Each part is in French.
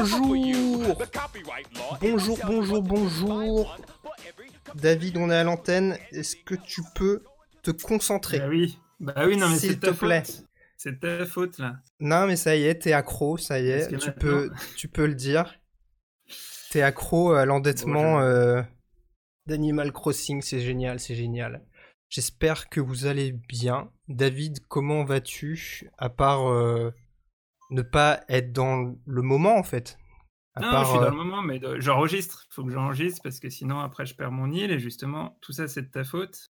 Bonjour Bonjour, bonjour, bonjour David, on est à l'antenne. Est-ce que tu peux te concentrer? Bah oui, bah oui, non mais S'il c'est te ta plaît. faute. C'est ta faute là. Non, mais ça y est, t'es accro, ça y est, tu maintenant- peux, tu peux le dire. T'es accro à l'endettement euh, d'Animal Crossing, c'est génial, c'est génial. J'espère que vous allez bien. David, comment vas-tu À part euh, ne pas être dans le moment, en fait. À non, part, je suis euh, dans le moment, mais de- j'enregistre. Faut que j'enregistre parce que sinon après je perds mon île et justement tout ça c'est de ta faute.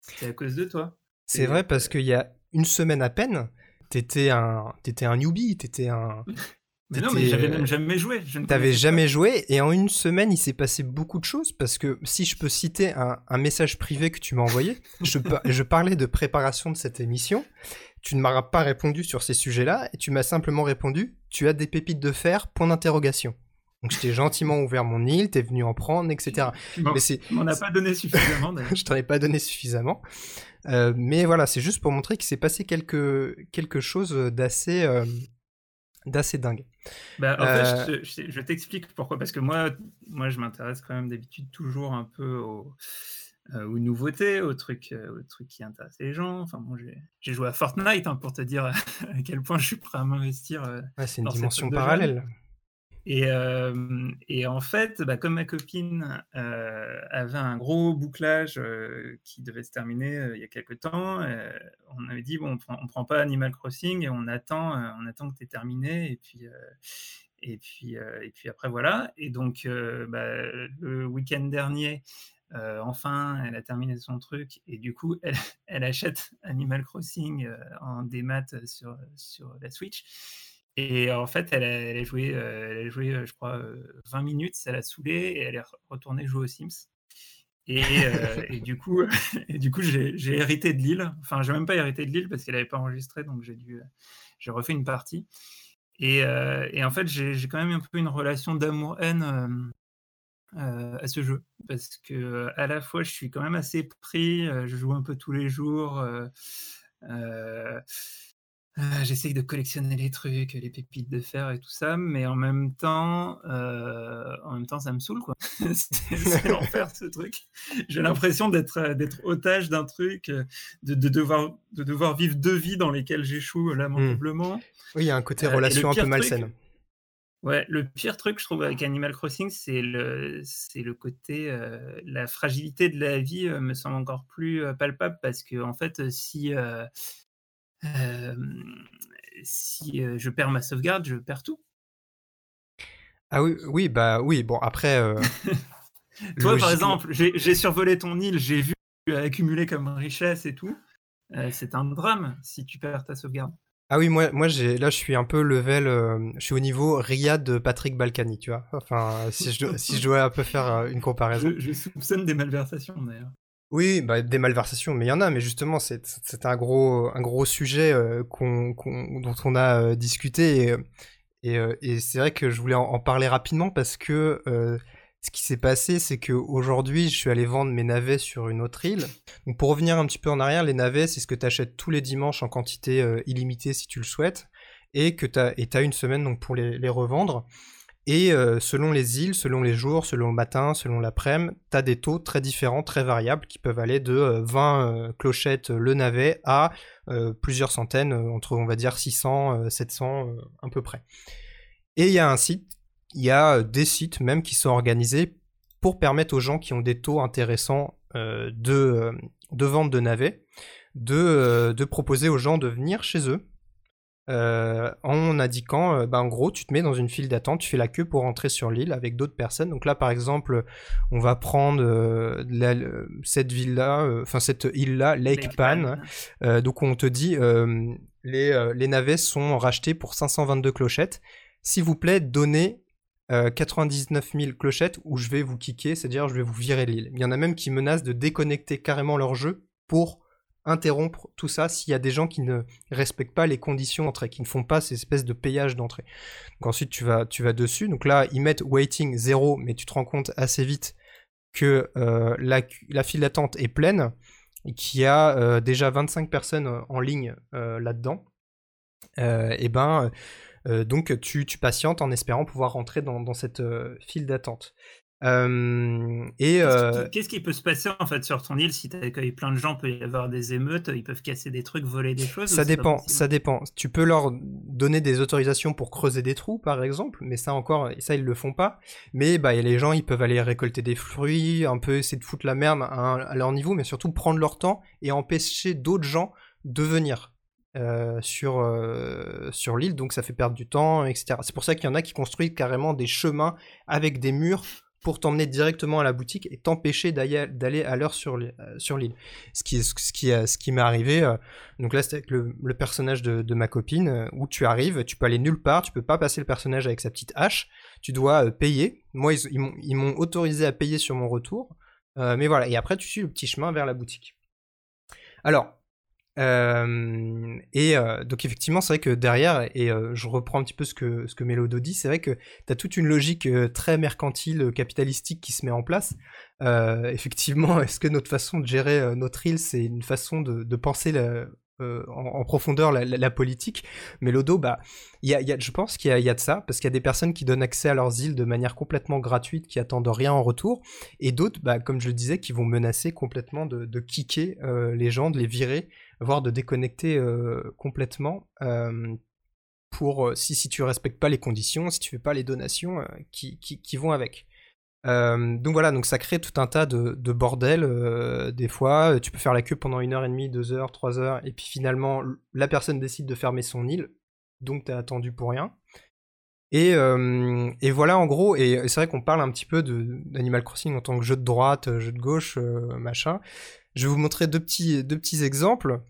C'est à cause de toi. C'est vrai parce euh, qu'il y a une semaine à peine, t'étais un, t'étais un newbie, t'étais un, Mais non, mais j'avais euh, même jamais joué. T'avais jamais joué et en une semaine il s'est passé beaucoup de choses parce que si je peux citer un, un message privé que tu m'as envoyé, je parlais de préparation de cette émission, tu ne m'as pas répondu sur ces sujets-là et tu m'as simplement répondu tu as des pépites de fer, point d'interrogation. Donc je t'ai gentiment ouvert mon île, t'es venu en prendre, etc. Mais c'est, m'en as pas donné suffisamment. d'ailleurs. je t'en ai pas donné suffisamment. Euh, mais voilà, c'est juste pour montrer qu'il s'est passé quelque, quelque chose d'assez, euh, d'assez dingue. Bah, en Euh, fait, je, je- je t'explique pourquoi. Parce que moi, moi je m'intéresse quand même d'habitude toujours un peu aux, euh, aux nouveautés, aux trucs, euh, aux trucs qui intéressent les gens. Enfin, bon, j'ai joué à Fortnite hein, pour te dire à quel point je suis prêt à m'investir. euh. Ouais, c'est une dimension parallèle. Et, euh, et en fait, bah, comme ma copine euh, avait un gros bouclage euh, qui devait se terminer il y a quelques temps, on avait dit bon, on prend, on prend pas Animal Crossing et on attend, on attend que tu terminé et puis et puis et puis après voilà. Et donc bah, le week-end dernier. Euh, enfin, elle a terminé son truc et du coup, elle, achète Animal Crossing euh, en démat sur, sur la Switch. Et en fait, elle a, joué, euh, elle a joué, euh, je crois, euh, 20 minutes, ça l'a saoulée et elle est re- retournée jouer aux Sims. Et, euh, du coup, du coup, j'ai hérité de l'île. Enfin, j'ai même pas hérité de l'île parce qu'elle n'avait pas enregistré, donc j'ai dû, euh, j'ai refait une partie. Et, euh, et en fait, j'ai quand même un peu une relation d'amour-haine euh, à ce jeu parce que à la fois, je suis quand même assez pris. euh, je joue un peu tous les jours. euh, euh, J'essaye de collectionner les trucs, les pépites de fer et tout ça, mais en même temps, en même temps, ça me saoule quoi. c'est l'enfer ce truc. J'ai l'impression d'être d'être otage d'un truc, de, de devoir de devoir vivre deux vies dans lesquelles j'échoue euh, lamentablement. Oui, il y a un côté relation un peu truc- malsaine. Ouais, le pire truc, je trouve, avec Animal Crossing, c'est le, c'est le côté, euh, la fragilité de la vie euh, me semble encore plus euh, palpable parce que, en fait, si, si je perds ma sauvegarde, je perds tout. Ah oui, oui, bah oui, bon, après. Toi, par exemple, j'ai survolé ton île, j'ai vu ce que tu as accumulé comme richesse et tout. C'est un drame si tu perds ta sauvegarde. Ah oui, moi, moi j'ai, là, je suis un peu level. euh, je suis au niveau Riyad de Patrick Balkany, tu vois. Enfin, si je, dois- si je dois un peu faire euh, une comparaison. Je, je soupçonne des malversations d'ailleurs. Oui, bah, des malversations, mais il y en a, mais justement, c'est, c'est un gros, un gros sujet euh, qu'on, qu'on- dont on a discuté. Et, et, et c'est vrai que je voulais en, en parler rapidement parce que ce qui s'est passé, c'est que aujourd'hui, je suis allé vendre mes navets sur une autre île. Donc, pour revenir un petit peu en arrière, les navets, c'est ce que tu achètes tous les dimanches en quantité euh, illimitée si tu le souhaites, et que tu as une semaine donc pour les, revendre. Et euh, selon les îles, selon les jours, selon le matin, selon l'après-midi, tu as des taux très différents, très variables, qui peuvent aller de euh, 20 euh, clochettes le navet à plusieurs centaines, entre on va dire 600, euh, 700 euh, à peu près. Et il y a un site, il y a euh, des sites même qui sont organisés pour permettre aux gens qui ont des taux intéressants euh, de, euh, de vente de navets de, de proposer aux gens de venir chez eux euh, en indiquant, euh, bah, en gros, tu te mets dans une file d'attente, tu fais la queue pour rentrer sur l'île avec d'autres personnes. Donc là, par exemple, on va prendre euh, la- cette ville-là, enfin cette île-là, Lake, Lake Pan. Pan. Donc on te dit, les, les navets sont rachetés pour 522 clochettes. S'il vous plaît, donnez euh, 99 000 clochettes ou je vais vous kicker, c'est-à-dire je vais vous virer l'île. Il y en a même qui menacent de déconnecter carrément leur jeu pour interrompre tout ça s'il y a des gens qui ne respectent pas les conditions d'entrée, qui ne font pas ces espèces de payage d'entrée. Donc ensuite tu vas, tu vas dessus. Donc là ils mettent waiting 0, mais tu te rends compte assez vite que euh, la, file d'attente est pleine et qu'il y a euh, déjà 25 personnes en ligne euh, là-dedans. Euh, et ben donc tu, tu, patientes en espérant pouvoir rentrer dans, dans cette file d'attente. Euh, et euh, qu'est-ce qui peut se passer en fait sur ton île si tu accueilles plein de gens, peut y avoir des émeutes, ils peuvent casser des trucs, voler des choses. Ça dépend, ça dépend. Tu peux leur donner des autorisations pour creuser des trous, par exemple, mais ça encore, ça ils le font pas. Mais bah les gens, ils peuvent aller récolter des fruits, un peu essayer de foutre la merde à, leur niveau, mais surtout prendre leur temps et empêcher d'autres gens de venir. Euh, sur, sur l'île, donc ça fait perdre du temps, etc. C'est pour ça qu'il y en a qui construisent carrément des chemins avec des murs pour t'emmener directement à la boutique et t'empêcher d'aller à l'heure sur l'île. Ce qui, ce qui, ce qui m'est arrivé, euh, donc là c'était avec le, personnage de, ma copine, euh, où tu arrives, tu peux aller nulle part, tu peux pas passer le personnage avec sa petite hache, tu dois euh, payer. Moi, ils, m'ont autorisé à payer sur mon retour, mais voilà, et après tu suis le petit chemin vers la boutique. Alors, et euh, donc effectivement, c'est vrai que derrière, et euh, je reprends un petit peu ce que, ce que Mélodo dit, c'est vrai que tu as toute une logique très mercantile, capitalistique qui se met en place. effectivement, est-ce que notre façon de gérer notre île, c'est une façon de, de penser la, euh, en, profondeur la, politique. Mais l'Odo, bah, y a, y a, je pense qu'il y, a de ça, parce qu'il y a des personnes qui donnent accès à leurs îles de manière complètement gratuite, qui attendent rien en retour, et d'autres, bah, comme je le disais, qui vont menacer complètement de, kicker euh, les gens, de les virer, voire de déconnecter euh, complètement. pour si, si tu respectes pas les conditions, si tu fais pas les donations qui, qui vont avec. Euh, donc voilà, donc ça crée tout un tas de, bordel. Euh, des fois, tu peux faire la queue pendant une heure et demie, deux heures, trois heures, et puis finalement, la personne décide de fermer son île, donc t'as attendu pour rien. Et, euh, voilà, en gros, et c'est vrai qu'on parle un petit peu d'Animal Crossing en tant que jeu de droite, jeu de gauche, machin. Je vais vous montrer deux petits, deux petits exemples.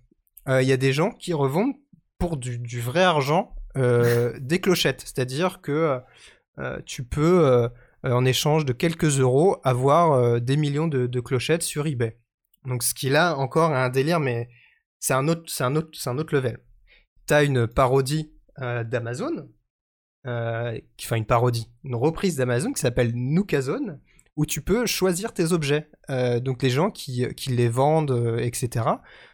Il y a des gens qui revendent pour du, vrai argent des clochettes, c'est-à-dire que tu peux euh, en échange de quelques euros, avoir euh, des millions de, clochettes sur eBay. Donc ce qui là encore un délire, mais c'est un autre, c'est un autre, c'est un autre level. T'as une parodie euh, d'Amazon, enfin une parodie, une reprise d'Amazon qui s'appelle Nookazone, où tu peux choisir tes objets. donc les gens qui, qui les vendent, etc.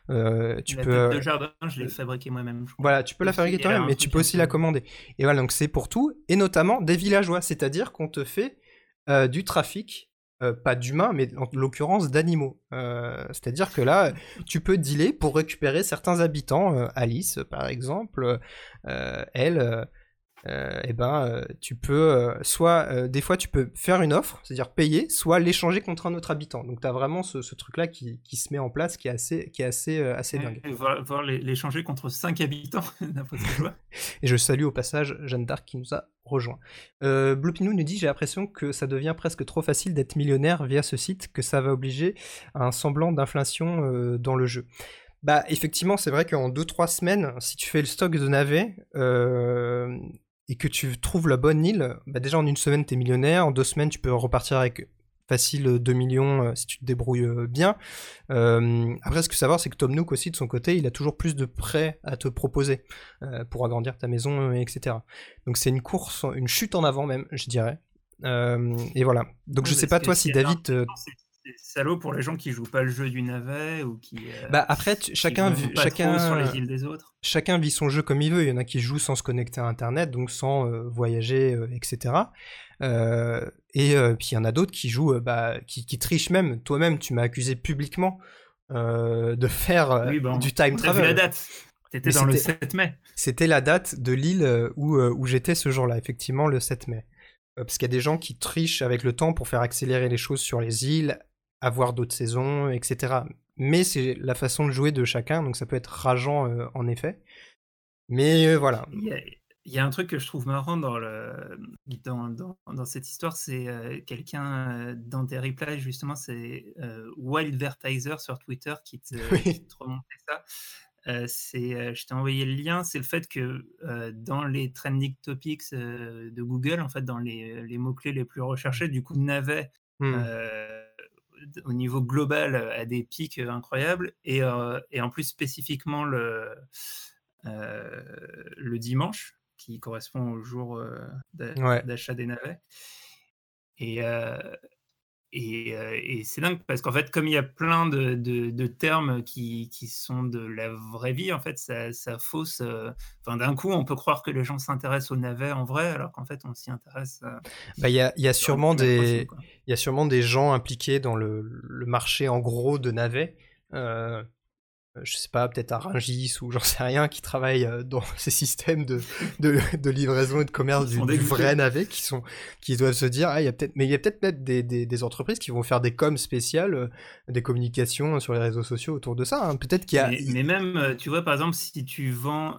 tu la peux. de jardin, je l'ai fabriqué moi-même. Voilà, tu peux la fabriquer toi-même, mais tu peux aussi la commander. Et voilà, donc c'est pour tout, et notamment des villageois, c'est-à-dire qu'on te fait euh, du trafic, euh, pas d'humains, mais en l'occurrence d'animaux. Euh, c'est-à-dire que là, tu peux dealer pour récupérer certains habitants. Alice, par exemple, elle, euh, eh ben, euh, tu peux euh, soit des fois tu peux faire une offre, c'est-à-dire payer, soit l'échanger contre un autre habitant. Donc tu as vraiment ce, truc-là qui, qui, se met en place, qui est assez, qui est assez, assez dingue. voir, l'échanger contre 5 habitants, d'après ce que je vois. Et je salue au passage Jeanne d'Arc qui nous a rejoint. Euh, nous dit j'ai l'impression que ça devient presque trop facile d'être millionnaire via ce site, que ça va obliger à un semblant d'inflation dans le jeu. Bah effectivement, c'est vrai qu'en 2-3 semaines, si tu fais le stock de navets, euh, et que tu trouves la bonne île, bah déjà en une semaine tu es millionnaire, en deux semaines tu peux repartir avec facile 2 millions euh, si tu te débrouilles euh, bien. Euh, après, ce que savoir, c'est que Tom Nook aussi, de son côté, il a toujours plus de prêts à te proposer pour agrandir ta maison, etc. Donc c'est une course, une chute en avant même, je dirais. et voilà. Donc je sais pas toi si David salaud pour les gens qui jouent pas le jeu du navet ou qui. Euh, bah après, chacun, vit, chacun sur les îles des autres. Chacun vit son jeu comme il veut. Il y en a qui jouent sans se connecter à Internet, donc sans euh, voyager, etc. Euh, et puis il y en a d'autres qui jouent, bah, qui, trichent même. Toi-même, tu m'as accusé publiquement de faire du time travel. la date. T'étais dans le 7 mai. C'était la date de l'île où, où j'étais ce jour-là, effectivement, le 7 mai parce qu'il y a des gens qui trichent avec le temps pour faire accélérer les choses sur les îles, avoir d'autres saisons, etc. Mais c'est la façon de jouer de chacun, donc ça peut être rageant euh, en effet. Mais euh, voilà. Il y, a, un truc que je trouve marrant dans, le, dans, dans, cette histoire, c'est euh, quelqu'un dans tes replays, justement, c'est Wildvertiser sur Twitter qui te, remontait ça. c'est, je t'ai envoyé le lien, c'est le fait que dans les trending topics de Google, en fait, dans les, les mots-clés les plus recherchés, du coup, navet mmh au niveau global à des pics incroyables et, et en plus spécifiquement le, le dimanche qui correspond au jour d'achat des navets. Et, et, c'est dingue parce qu'en fait, comme il y a plein de, de, termes qui, qui, sont de la vraie vie, en fait, ça, ça fausse. Enfin, d'un coup, on peut croire que les gens s'intéressent aux navets en vrai, alors qu'en fait, on s'y intéresse. Bah, il y, a, y, a sûrement des, il y a sûrement des gens impliqués dans le, le marché en gros de navets. Euh, je sais pas, peut-être à Rungis ou j'en sais rien, qui travaillent euh, dans ces systèmes de, de, livraison et de commerce du, vrai navet, qui sont, qui doivent se dire, ah, il y a peut-être, mais il y a peut-être même des, des, entreprises qui vont faire des coms spéciales, euh, des communications sur les réseaux sociaux autour de ça. Hein. Peut-être qu'il y a. Mais, même, tu vois, par exemple, si tu vends,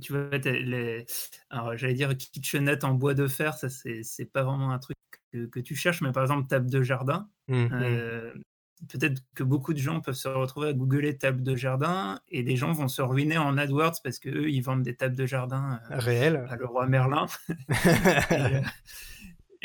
tu vois, les, alors j'allais dire kitchenette en bois de fer, ça c'est pas vraiment un truc que, que, tu cherches, mais par exemple table de jardin. Mmh, mmh peut-être que beaucoup de gens peuvent se retrouver à googler table de jardin et des gens vont se ruiner en AdWords parce qu'eux, ils vendent des tables de jardin euh, réelles à le roi Merlin. et,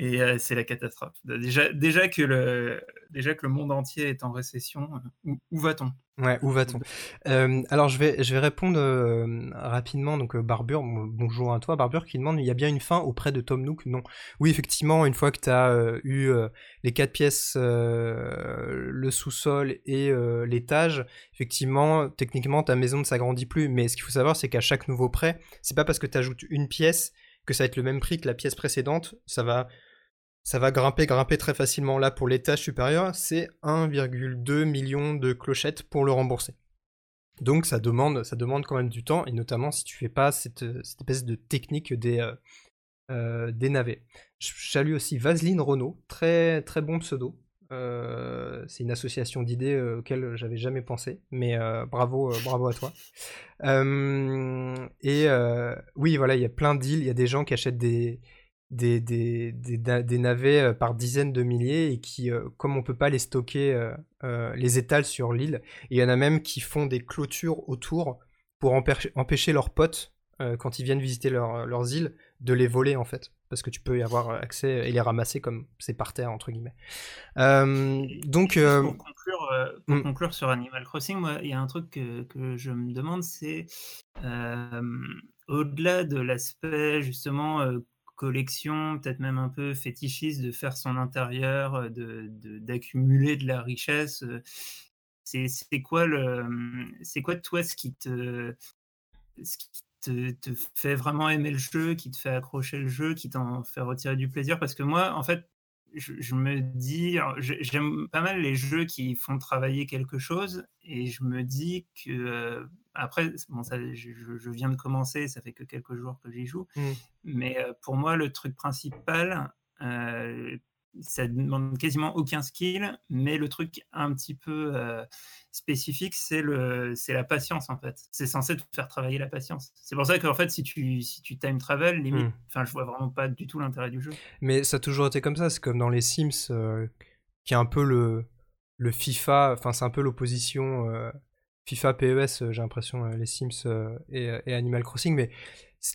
euh, euh, c'est la catastrophe. Déjà, que le, monde entier est en récession, où va-t-on? Ouais, où va-t-on? Euh, Alors je vais, répondre euh, rapidement. Donc euh, Barbure, bonjour à toi. Barbure qui demande il y a bien une fin auprès de Tom Nook? Non. Oui, effectivement, une fois que tu as eu les quatre pièces, le sous-sol et l'étage, effectivement, techniquement, ta maison ne s'agrandit plus. Mais ce qu'il faut savoir, c'est qu'à chaque nouveau prêt, c'est pas parce que tu ajoutes une pièce que ça va être le même prix que la pièce précédente. Ça va ça va grimper, grimper très facilement. Là, pour l'étage supérieur, c'est 1,2 million de clochettes pour le rembourser. Donc ça demande, ça demande quand même du temps, et notamment si tu fais pas cette, espèce de technique des, euh, euh, des navets. Je salue aussi Vaseline Renault, très, très bon pseudo. Euh, c'est une association d'idées auxquelles j'avais jamais pensé, mais bravo, bravo à toi. et oui, voilà, il y a plein d'îles, il y a des gens qui achètent des, navets euh, par dizaines de milliers et qui, euh, comme on peut pas les stocker, euh, les étalent sur l'île. Il y en a même qui font des clôtures autour pour empêcher leurs potes, quand ils viennent visiter leurs îles, de les voler en fait. Parce que tu peux y avoir accès et les ramasser comme c'est par terre, entre guillemets. donc. Pour, conclure, pour hmm. conclure, sur Animal Crossing, moi, il y a un truc que, que je me demande, c'est au-delà de l'aspect justement collection, peut-être même un peu fétichiste, de faire son intérieur, euh, de, d'accumuler de, la richesse. Euh, c'est, c'est quoi le, c'est quoi toi ce qui te, ce qui te, te, fait vraiment aimer le jeu, qui te fait accrocher le jeu, qui t'en fait retirer du plaisir. Parce que moi, en fait, je, me dis, j'aime pas mal les jeux qui font travailler quelque chose, et je me dis que euh, après, bon, ça, je, viens de commencer, ça fait que quelques jours que j'y joue, mmh. mais euh, pour moi, le truc principal, euh, ça demande quasiment aucun skill, mais le truc un petit peu spécifique, c'est le, c'est la patience en fait. C'est censé te faire travailler la patience. C'est pour ça qu'en fait, si tu, si tu time travel, limite, mmh. enfin, je vois vraiment pas du tout l'intérêt du jeu. Mais ça a toujours été comme ça. C'est comme dans les Sims, qui est un peu le, le FIFA. Enfin, c'est un peu l'opposition FIFA, PES, euh, j'ai l'impression, euh, les Sims euh, et, Animal Crossing, mais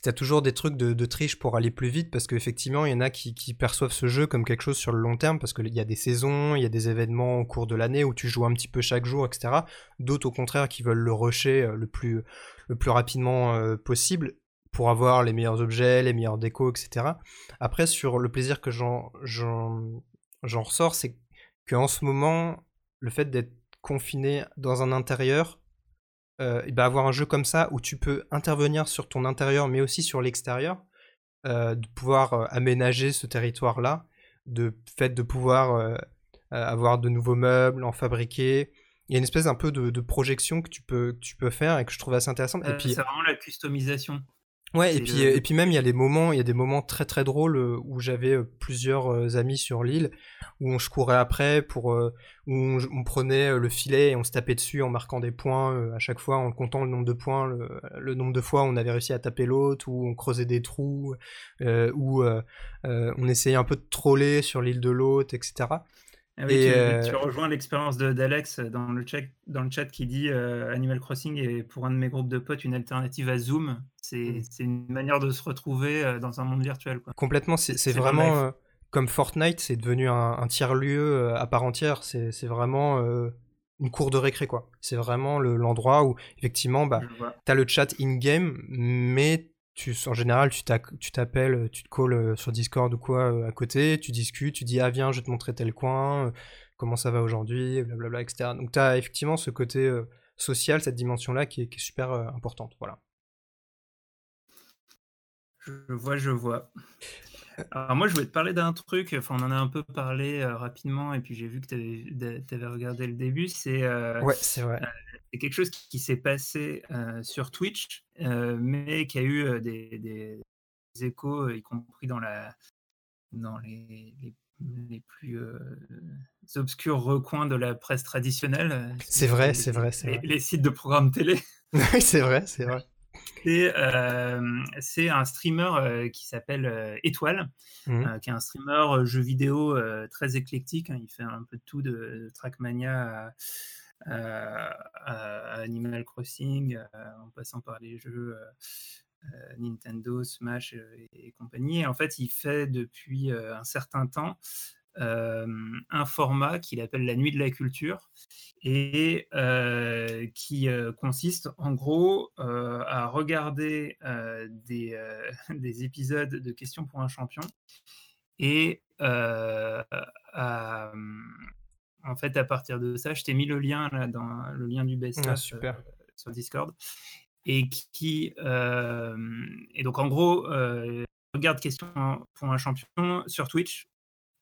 t'as toujours des trucs de, triche pour aller plus vite parce qu'effectivement il y en a qui, perçoivent ce jeu comme quelque chose sur le long terme parce qu'il y a des saisons, il y a des événements au cours de l'année où tu joues un petit peu chaque jour, etc. D'autres au contraire qui veulent le rusher le plus, le plus rapidement possible pour avoir les meilleurs objets, les meilleurs décos, etc. Après sur le plaisir que j'en ressors, c'est qu'en ce moment le fait d'être confiné dans un intérieur euh, et ben avoir un jeu comme ça où tu peux intervenir sur ton intérieur mais aussi sur l'extérieur, euh, de pouvoir euh, aménager ce territoire-là, de fait de pouvoir avoir de nouveaux meubles, en fabriquer. Il y a une espèce un peu de, projection que tu, peux, que tu peux faire et que je trouve assez intéressante. et puis c'est vraiment la customisation. Ouais, et puis, et puis même, il y a des moments, il y a des moments très très drôles euh, où j'avais euh, plusieurs euh, amis sur l'île, où on, je courais après, pour, où on, prenait le filet et on se tapait dessus en marquant des points à chaque fois, en comptant le nombre de points, le, nombre de fois où on avait réussi à taper l'autre, où on creusait des trous, où on essayait un peu de troller sur l'île de l'autre, etc. Ah et euh, tu, rejoins l'expérience d'Alex dans, le chat, dans le chat qui dit euh, Animal Crossing est pour un de mes groupes de potes une alternative à Zoom. C'est mm. une manière de se retrouver euh, dans un monde virtuel. Quoi. Complètement, c'est vraiment comme Fortnite, c'est devenu un, tiers-lieu à part entière. C'est vraiment une cour de récré, quoi. C'est vraiment l'endroit où, effectivement, bah, tu as le chat in-game, mais tu, en général, tu t'appelles, tu te calls sur Discord ou quoi à côté, tu discutes, tu dis ah viens, je vais te montrer tel coin, comment ça va aujourd'hui, blablabla, etc. Donc tu as effectivement ce côté social, cette dimension-là qui, qui est, super importante. Voilà. Je vois, je vois. Alors moi, je voulais te parler d'un truc, enfin on en a un peu parlé euh, rapidement, et puis j'ai vu que tu avais, regardé le début, c'est euh, ouais, c'est vrai. Euh, quelque chose qui, s'est passé sur Twitch, mais qui a eu des, échos, y compris dans, la, dans les, les, plus obscurs recoins de la presse traditionnelle. C'est vrai, c'est vrai, c'est vrai. Les sites de programmes télé. oui, c'est vrai, c'est vrai. Euh, c'est un streamer euh, qui s'appelle euh, Étoile, mmh. qui est un streamer jeu vidéo très éclectique. Hein. Il fait un peu de tout, de, Trackmania à, Animal Crossing, en passant par les jeux Nintendo, Smash et, compagnie. en fait, il fait depuis un certain temps un format qu'il appelle la nuit de la culture et qui consiste en gros à regarder des, des, épisodes de questions pour un champion et à, en fait à partir de ça je t'ai mis le lien là dans le lien du best ah, super. sur Discord et qui et donc en gros regarde questions pour un champion sur Twitch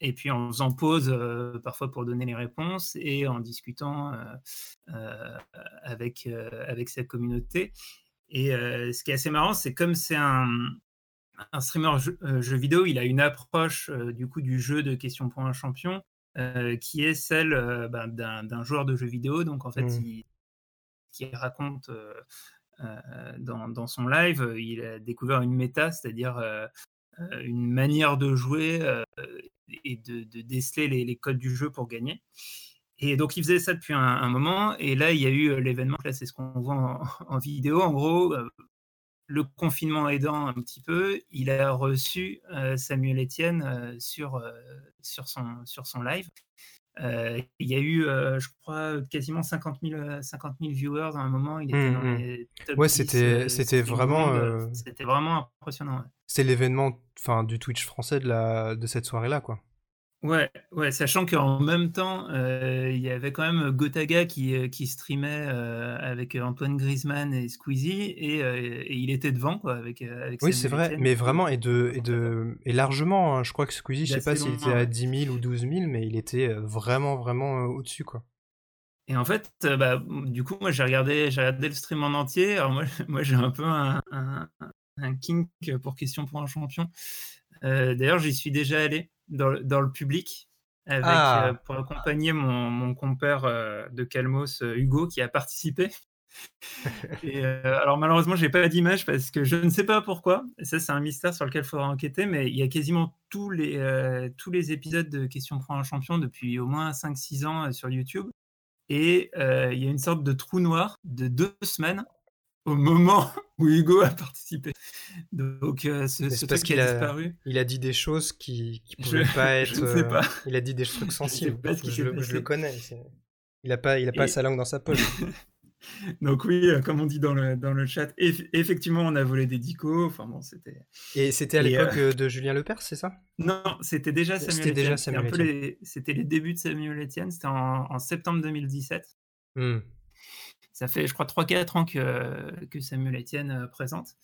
et puis en faisant pause parfois pour donner les réponses et en discutant avec, avec cette communauté. Et ce qui est assez marrant, c'est comme c'est un, un streamer jeu, vidéo, il a une approche du coup du jeu de questions pour un champion qui est celle ben, d'un joueur de jeu vidéo. Donc en fait, mmh. il, raconte dans, dans, son live, il a découvert une méta, c'est-à-dire une manière de jouer et de, déceler les, codes du jeu pour gagner. Et donc, il faisait ça depuis un, moment. Et là, il y a eu euh, l'événement. Là, c'est ce qu'on voit en, vidéo. En gros, euh, le confinement aidant un petit peu, il a reçu euh, Samuel Etienne sur, sur, son, sur son live. Il y a eu, je crois, quasiment 50 000, 50 000 viewers à un moment. Il était dans mmh, mmh. les ouais, c'était, c'était vraiment, c'était vraiment impressionnant. C'était l'événement, enfin, du Twitch français de la, de cette soirée-là, quoi. Ouais, ouais, sachant qu'en même temps, euh, il y avait quand même Gotaga qui, euh, qui streamait euh, avec Antoine Griezmann et Squeezie et, il était devant quoi avec, avec Oui, c'est vrai, mais vraiment et de et de et largement. Hein. je crois que Squeezie, je sais pas s'il était à 10 000 ou 12 000, mais il était vraiment vraiment au-dessus quoi. Et en fait, bah, du coup, moi j'ai regardé regardé le stream en entier. Alors moi, moi j'ai un peu un, un, un, kink pour question pour un champion. D'ailleurs, j'y suis déjà allé dans, le public avec, ah. euh, pour accompagner mon, mon compère euh, de Calmos, euh, Hugo, qui a participé. et, alors malheureusement, j'ai pas d'image parce que je ne sais pas pourquoi. Et ça, c'est un mystère sur lequel il faudra enquêter. Mais il y a quasiment tous les, tous les épisodes de Question pour un champion depuis au moins 5-6 ans sur YouTube. Et il y a une sorte de trou noir de deux semaines au moment où Hugo a participé. Donc, euh, ce, ce truc qui a, disparu. Il a dit des choses qui ne pouvaient pas être. Je sais pas. il a dit des trucs sensibles. Je, je, je, le connais. Il n'a pas, il a pas sa langue dans sa poche. Donc oui, euh, comme on dit dans le, dans le chat, effectivement, on a volé des dicos. Enfin bon, c'était. Et c'était à l'époque euh, de Julien Lepers, c'est ça? Non, c'était déjà Samuel C'était déjà Samuel C'était les, débuts de Samuel Etienne. C'était en, septembre 2017. Hmm ça fait, je crois, 3-4 ans que, que Samuel Etienne euh, présente.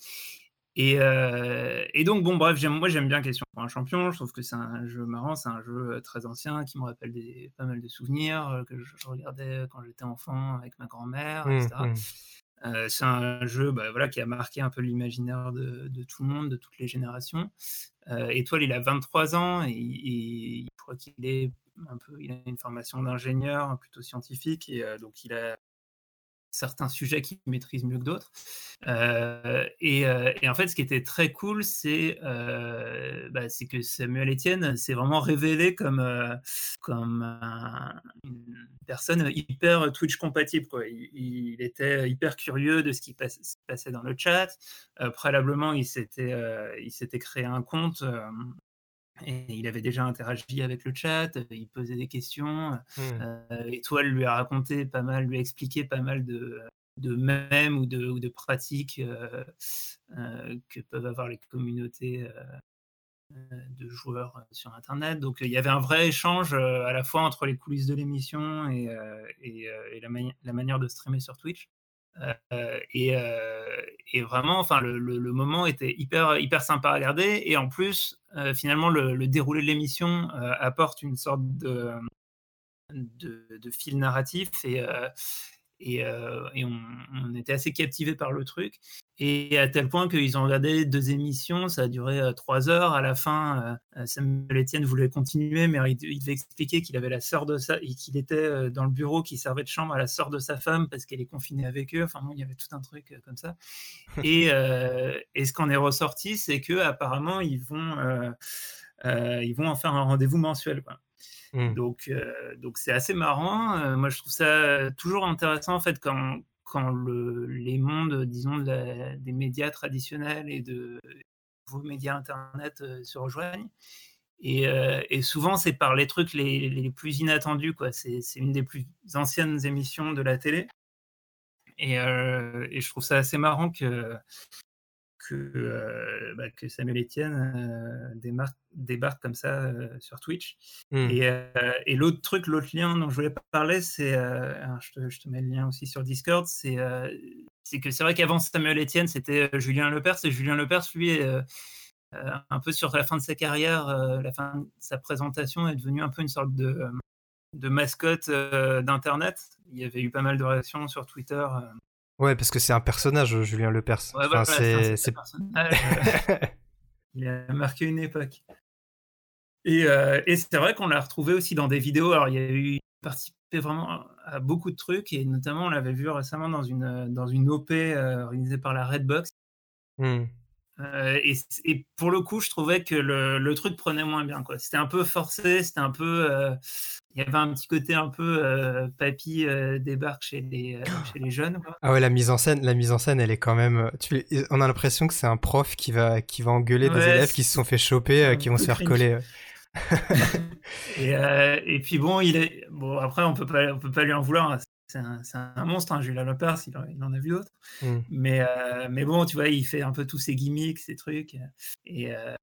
Et, euh, et, donc, bon, bref, moi j'aime bien Question pour un champion. Je trouve que c'est un jeu marrant, c'est un jeu euh, très ancien qui me rappelle des, pas mal de souvenirs que je, regardais quand j'étais enfant avec ma grand-mère, etc. Mmh, mmh. c'est un jeu bah, voilà, qui a marqué un peu l'imaginaire de, de, tout le monde, de toutes les générations. Étoile, il a 23 ans et, et je crois qu'il est un peu, il a une formation d'ingénieur plutôt scientifique et donc il a certains sujets qu'il maîtrise mieux que d'autres. Euh, euh, et, en fait, ce qui était très cool, c'est euh, bah, que Samuel Etienne s'est vraiment révélé comme, comme une personne hyper Twitch compatible. Il, était hyper curieux de ce qui se passait dans le chat. préalablement, il s'était créé un compte et il avait déjà interagi avec le chat, euh, il posait des questions. Mmh. Euh, Étoile lui a raconté pas mal, lui a expliqué pas mal de, de mèmes ou de, ou de pratiques que peuvent avoir les communautés de joueurs sur Internet. Donc il y avait un vrai échange à la fois entre les coulisses de l'émission et, et, la, la, manière de streamer sur Twitch. Et, et, vraiment, enfin, le, moment était hyper, hyper sympa à regarder. Et en plus, finalement, le, déroulé de l'émission apporte une sorte de, de, de fil narratif et, et, on, était assez captivés par le truc. Et à tel point qu'ils ont regardé deux émissions, ça a duré trois heures. À la fin, Samuel Etienne voulait continuer, mais il, devait expliquer qu'il avait la sœur de sa, et qu'il était dans le bureau qui servait de chambre à la sœur de sa femme parce qu'elle est confinée avec eux. Enfin bon, il y avait tout un truc comme ça. Et, et ce qu'on est ressorti, c'est que apparemment ils vont, ils vont en faire un rendez-vous mensuel. Quoi. Mmh. Donc, donc c'est assez marrant. moi, je trouve ça toujours intéressant en fait quand, quand le, les mondes, disons, des médias traditionnels et de vos médias internet se rejoignent. Et, souvent, c'est par les trucs les, plus inattendus. Quoi. C'est, c'est une des plus anciennes émissions de la télé. Et, et je trouve ça assez marrant que, que, euh, bah, que Samuel Etienne euh, débarque, comme ça euh, sur Twitch. Mmh. Et, l'autre truc, l'autre lien dont je voulais parler, c'est, je te, mets le lien aussi sur Discord, c'est, c'est que c'est vrai qu'avant Samuel Etienne, c'était Julien Lepers, et Julien Lepers, lui, un peu sur la fin de sa carrière, la fin de sa présentation, est devenu un peu une sorte de, de mascotte d'Internet. Il y avait eu pas mal de réactions sur Twitter Ouais, parce que c'est un personnage, Julien Lepers. enfin, c'est, Il a marqué une époque. Et, euh, et c'est vrai qu'on l'a retrouvé aussi dans des vidéos. Alors, il y a eu participé vraiment à beaucoup de trucs, et notamment, on l'avait vu récemment dans une, dans une OP euh, organisée par la Redbox. Mmh. Euh, et, pour le coup, je trouvais que le, le truc prenait moins bien. Quoi. C'était un peu forcé, c'était un peu. Euh, il y avait un petit côté un peu euh, papy débarque chez les, chez les jeunes. Quoi. Ah ouais, la mise en scène, la mise en scène, elle est quand même. Tu, on a l'impression que c'est un prof qui va, qui va engueuler des élèves qui se sont fait choper, qui vont se faire coller. et, et, puis bon, il est bon. Après, on peut pas, on peut pas lui en vouloir. Hein c'est un, monstre, hein, Julien Lepers, il, il, en a vu d'autres. Mmh. Mais, euh, mais bon, tu vois, il fait un peu tous ses gimmicks, ses trucs. Et, euh,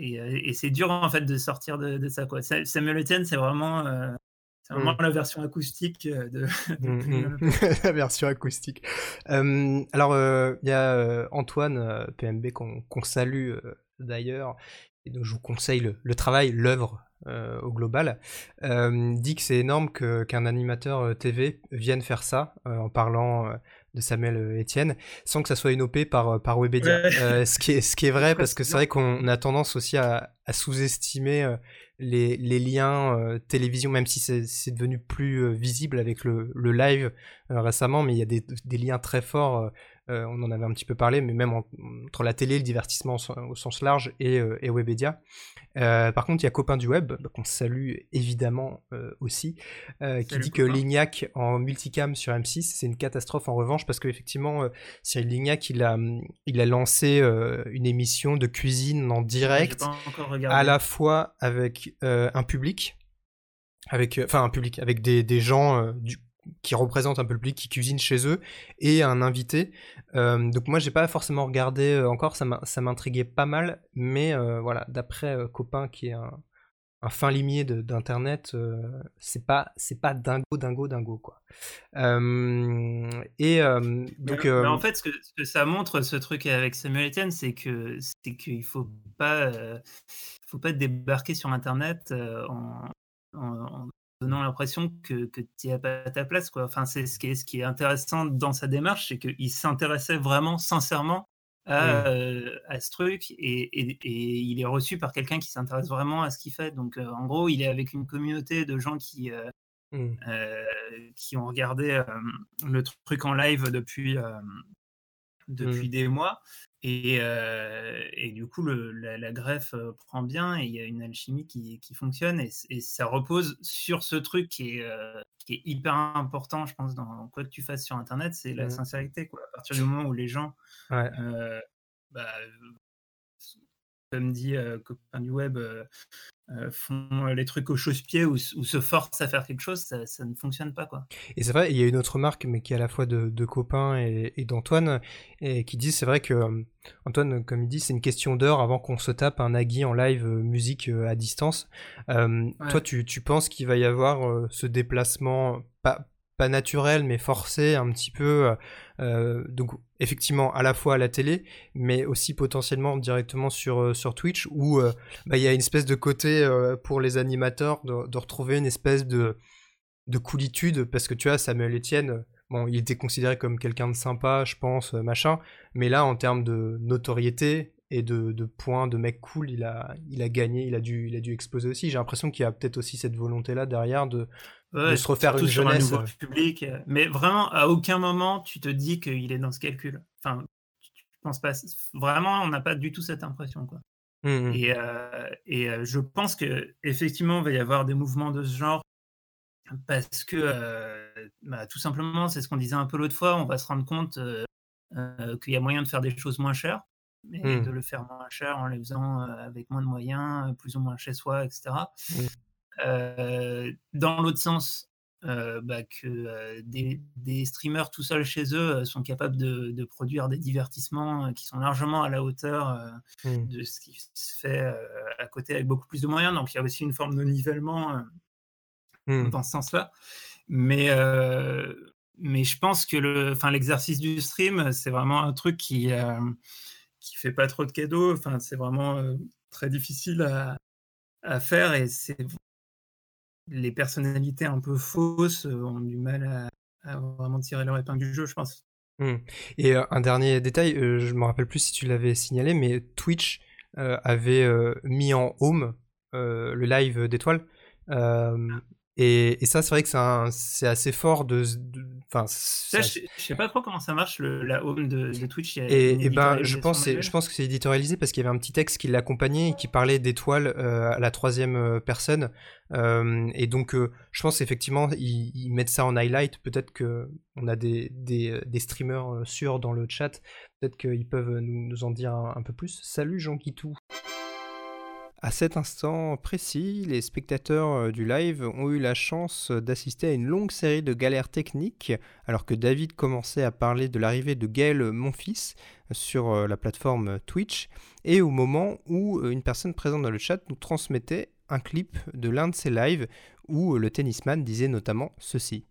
et, et c'est dur, en fait, de sortir de, ça. Quoi. Samuel Etienne, c'est vraiment, euh, vraiment mmh. la version acoustique de, mmh, la version acoustique. alors, il y a Antoine, PMB, qu'on salue d'ailleurs. Et donc, je vous conseille le, le travail, l'œuvre euh, au global, euh, dit que c'est énorme qu'un animateur euh, TV vienne faire ça en parlant de Samuel Etienne sans que ça soit une OP par, par Webedia. ce, qui est, ce qui est vrai parce que c'est vrai qu'on a tendance aussi à, sous-estimer les, les, liens télévision, même si c'est devenu plus visible avec le, le live récemment, mais il y a des, des liens très forts euh, on en avait un petit peu parlé, mais même entre la télé, le divertissement au sens large et, euh, Webedia. Euh, par contre, il y a Copain du Web, qu'on salue évidemment aussi, qui dit que Lignac en multicam sur M6, c'est une catastrophe en revanche, parce qu'effectivement, Cyril Lignac, il a, il a lancé une émission de cuisine en direct, à la fois avec un public, avec, enfin un public, avec des, des gens du qui représente un peu le public qui cuisine chez eux et un invité. Euh, donc moi j'ai pas forcément regardé euh, encore, ça m'intriguait pas mal, mais euh, voilà, d'après copain qui est un, fin limier d'internet, c'est pas c'est pas dingo dingo dingo quoi. et donc mais, en fait ce que, ça montre ce truc avec Samuel Etienne, c'est que c'est qu'il faut pas faut pas débarquer sur internet en donnant l'impression que, que tu n'as pas ta place. Quoi. Enfin, c'est ce qui est, ce qui est intéressant dans sa démarche, c'est qu'il s'intéressait vraiment sincèrement à, euh, à ce truc et, et, et, il est reçu par quelqu'un qui s'intéresse vraiment à ce qu'il fait. Donc, euh, en gros, il est avec une communauté de gens qui, euh, mmh. qui ont regardé le truc en live depuis, depuis mmh. des mois. Et, et, du coup, le, la, greffe prend bien et il y a une alchimie qui, qui fonctionne et, et, ça repose sur ce truc qui est, qui est, hyper important, je pense, dans quoi que tu fasses sur Internet, c'est la mmh. sincérité. Quoi. À partir du moment où les gens, ouais. bah, comme dit copain du web, font les trucs au chausse-pied ou, se forcent à faire quelque chose, ça, ne fonctionne pas. quoi. Et c'est vrai, il y a une autre marque, mais qui est à la fois de, copains et, d'Antoine, et qui dit, c'est vrai que Antoine, comme il dit, c'est une question d'heure avant qu'on se tape un Nagui en live musique à distance. Toi, tu, tu penses qu'il va y avoir ce déplacement, pas, pas naturel, mais forcé un petit peu. Euh, donc effectivement à la fois à la télé, mais aussi potentiellement directement sur, euh, sur Twitch, où euh, bah, il y a une espèce de côté pour les animateurs de, retrouver une espèce de, de coolitude, parce que tu vois, Samuel Etienne, bon, il était considéré comme quelqu'un de sympa, je pense, machin, mais là, en termes de notoriété et de, points, de mec cool, il a, il a gagné, il a dû, il a dû exploser aussi. J'ai l'impression qu'il y a peut-être aussi cette volonté-là derrière de, de se refaire une jeunesse. Euh. public. Euh, mais vraiment, à aucun moment, tu te dis qu'il est dans ce calcul. Enfin, tu penses pas. Vraiment, on n'a pas du tout cette impression. Quoi. Mmh, mmh. Et, euh, et je pense que effectivement, il va y avoir des mouvements de ce genre parce que bah, tout simplement, c'est ce qu'on disait un peu l'autre fois, on va se rendre compte qu'il y a moyen de faire des choses moins chères, et mmh. de le faire moins cher en les faisant avec moins de moyens, plus ou moins chez soi, etc. Euh, dans l'autre sens, euh, bah, que euh, des, streamers tout seuls chez eux sont capables de, produire des divertissements qui sont largement à la hauteur mmh. de ce qui se fait à côté avec beaucoup plus de moyens. Donc il y a aussi une forme de nivellement mmh. dans ce sens-là. Mais, mais je pense que le, l'exercice du stream, c'est vraiment un truc qui qui fait pas trop de cadeaux. Enfin, c'est vraiment très difficile à, à faire et c'est les personnalités un peu fausses euh, ont du mal à, vraiment tirer leur épingle du jeu, je pense. Mmh. Et euh, un dernier détail, euh, je me rappelle plus si tu l'avais signalé, mais Twitch avait mis en home le live d'étoiles. Et, ça, c'est vrai que c'est assez fort de. Enfin, je, sais pas trop comment ça marche le, la home de, Twitch. Et, ben, je pense, je pense que c'est éditorialisé parce qu'il y avait un petit texte qui l'accompagnait et qui parlait d'étoiles euh, à la troisième euh, personne. Euh, et donc, je pense effectivement, ils, mettent ça en highlight. Peut-être que on a des, des, des streamers sûrs dans le chat. Peut-être qu'ils peuvent nous, nous, en dire un, un peu plus. Salut Jean Guitou. À cet instant précis, les spectateurs euh, du live ont eu la chance d'assister à une longue série de galères techniques alors que David commençait à parler de l'arrivée de Gaël Monfils sur euh, la plateforme Twitch et au moment où euh, une personne présente dans le chat nous transmettait un clip de l'un de ses lives où le tennisman disait notamment ceci.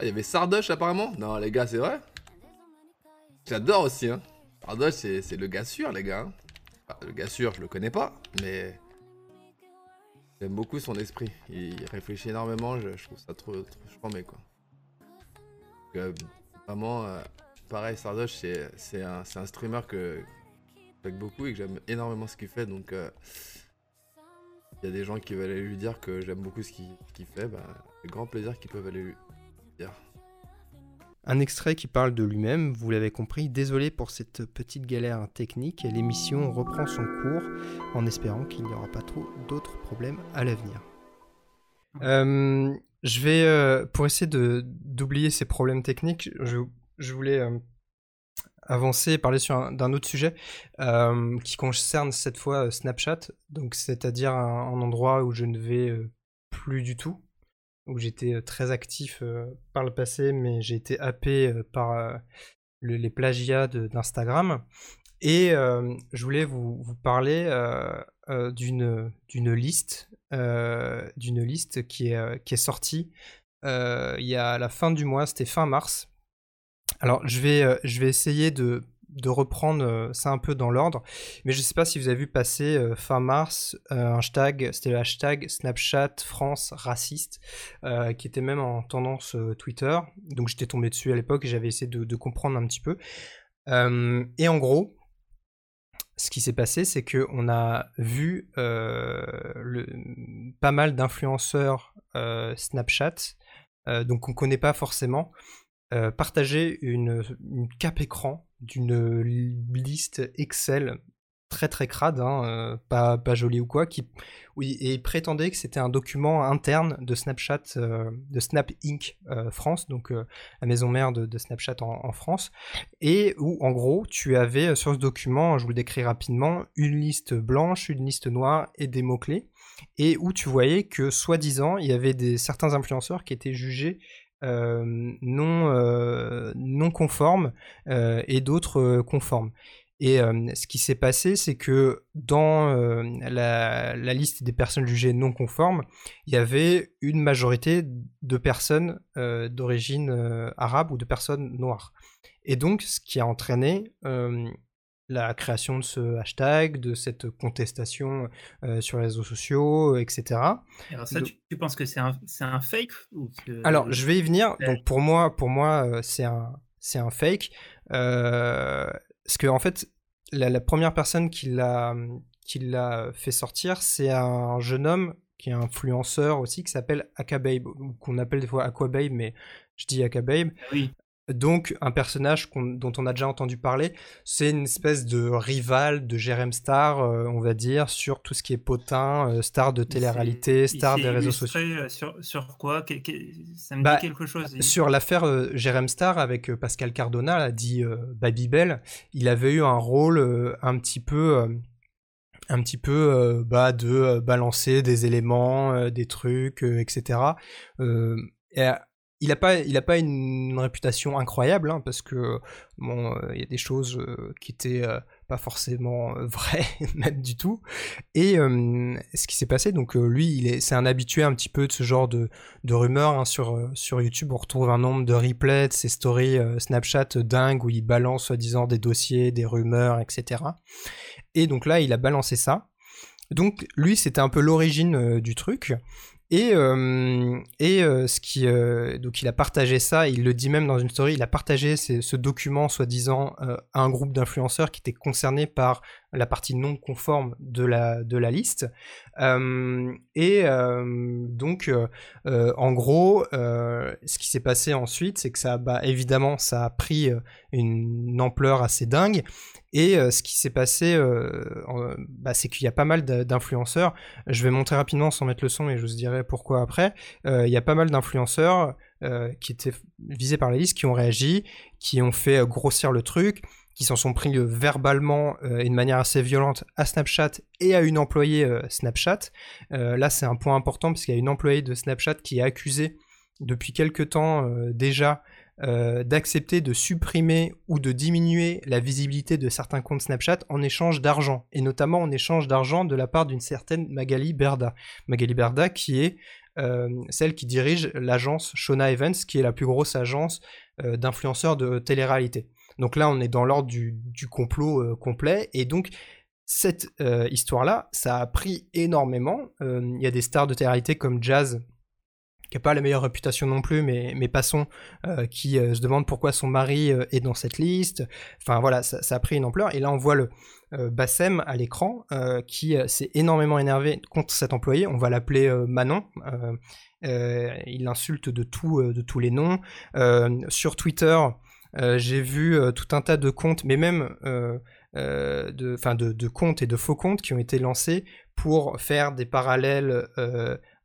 Ah, il y avait Sardoche apparemment? Non les gars c'est vrai? J'adore aussi hein. Sardoche c'est le gars sûr les gars. Hein le gars sûr, je le connais pas, mais j'aime beaucoup son esprit. Il réfléchit énormément, je, trouve ça trop, trop quoi. vraiment, euh, pareil, Sardoche, c'est un, un, streamer que j'aime beaucoup et que j'aime énormément ce qu'il fait, donc euh, il y a des gens qui veulent aller lui dire que j'aime beaucoup ce qu'il fait, bah, grand plaisir qu'ils peuvent aller lui dire. Un extrait qui parle de lui-même, vous l'avez compris, désolé pour cette petite galère technique, l'émission reprend son cours en espérant qu'il n'y aura pas trop d'autres problèmes à l'avenir. Euh, je vais, euh, pour essayer d'oublier ces problèmes techniques, je, voulais euh, avancer et parler sur d'un autre sujet qui concerne cette fois Snapchat, donc c'est-à-dire un, endroit où je ne vais plus du tout où j'étais euh, très actif euh, par le passé, mais j'ai été happé euh, par les plagiats d'Instagram. Et je voulais vous, parler d'une d'une liste, d'une liste qui est, qui est sortie il y a la fin du mois, c'était fin mars. Alors je vais, je vais essayer de de reprendre euh, ça un peu dans l'ordre. Mais je ne sais pas si vous avez vu passer euh, fin mars euh, un hashtag, c'était le hashtag Snapchat France raciste, qui était même en tendance Twitter. Donc j'étais tombé dessus à l'époque et j'avais essayé de, comprendre un petit peu. et en gros, ce qui s'est passé, c'est qu'on a vu pas mal d'influenceurs Snapchat, donc on ne connaît pas forcément, partager une, une cape écran d'une liste Excel très très crade, hein, pas, pas joli ou quoi, qui, oui, et il prétendait que c'était un document interne de Snapchat, de Snap Inc. France, donc la maison mère de, Snapchat en, France, et où en gros tu avais sur ce document, je vous le décris rapidement, une liste blanche, une liste noire et des mots-clés, et où tu voyais que soi-disant il y avait des, certains influenceurs qui étaient jugés non, non conformes et d'autres conformes. Et ce qui s'est passé, c'est que dans la, liste des personnes jugées non conformes, il y avait une majorité de personnes d'origine arabe ou de personnes noires. Et donc, ce qui a entraîné la création de ce hashtag, de cette contestation sur les réseaux sociaux, etc. Alors ça, tu, penses que c'est un, un, fake Alors, je vais y venir. Donc, pour moi, pour moi c'est un, un fake. Parce que, en fait, la, première personne qui l'a, qui l'a fait sortir, c'est un jeune homme qui est influenceur aussi, qui s'appelle Akababe, ou qu'on appelle des fois Aquababe, mais je dis Akababe. Oui. Donc, un personnage dont on a déjà entendu parler, c'est une espèce de rival de Jérém Star, euh, on va dire, sur tout ce qui est potin, euh, star de télé-réalité, star des réseaux sociaux. Euh, sur, sur quoi? Ça me bah, dit quelque chose. Sur l'affaire Jérém Star avec Pascal Cardona, l'a dit Babybel, il avait eu un rôle un petit peu un petit peu bah, de balancer des éléments, des trucs, etc. Et il n'a pas, une, réputation incroyable, hein, parce que euh, il y a des choses euh, qui étaient euh, pas forcément vraies, même du tout. Et ce qui s'est passé, donc lui, il est, c'est un habitué un petit peu de ce genre de, rumeurs hein, sur sur YouTube. On retrouve un nombre de replays de ses stories Snapchat dingues où il balance soi-disant des dossiers, des rumeurs, etc. Et donc là, il a balancé ça. Donc lui, c'était un peu l'origine du truc. Et, euh, et euh, ce qui, euh, donc il a partagé ça, il le dit même dans une story, il a partagé ce document soi-disant à un groupe d'influenceurs qui étaient concernés par la partie non conforme de la, de la liste. et donc, en gros, ce qui s'est passé ensuite, c'est que ça, bah, évidemment, ça a pris une ampleur assez dingue. Et ce qui s'est passé, bah, c'est qu'il y a pas mal d'influenceurs. Je vais montrer rapidement sans mettre le son et je vous dirai pourquoi après. il y a pas mal d'influenceurs qui étaient visés par la liste, qui ont réagi, qui ont fait grossir le truc, qui s'en sont pris verbalement et de manière assez violente à Snapchat et à une employée Snapchat. là, c'est un point important parce qu'il y a une employée de Snapchat qui est accusée depuis quelque temps déjà euh, d'accepter de supprimer ou de diminuer la visibilité de certains comptes Snapchat en échange d'argent, et notamment en échange d'argent de la part d'une certaine Magali Berda. Magali Berda qui est euh, celle qui dirige l'agence Shona Evans, qui est la plus grosse agence euh, d'influenceurs de télé-réalité. Donc là, on est dans l'ordre du, du, complot complet, et donc cette histoire-là, ça a pris énormément. Il y a des stars de télé-réalité comme Jazz qui n'a pas la meilleure réputation non plus, mais, mais passons, euh, qui euh, se demande pourquoi son mari euh, est dans cette liste. Enfin voilà, ça, a pris une ampleur. Et là, on voit le Bassem à l'écran qui s'est énormément énervé contre cet employé. On va l'appeler Manon. il insulte de, de tous les noms. sur Twitter, j'ai vu tout un tas de comptes, mais même de, comptes et de faux comptes qui ont été lancés pour faire des parallèles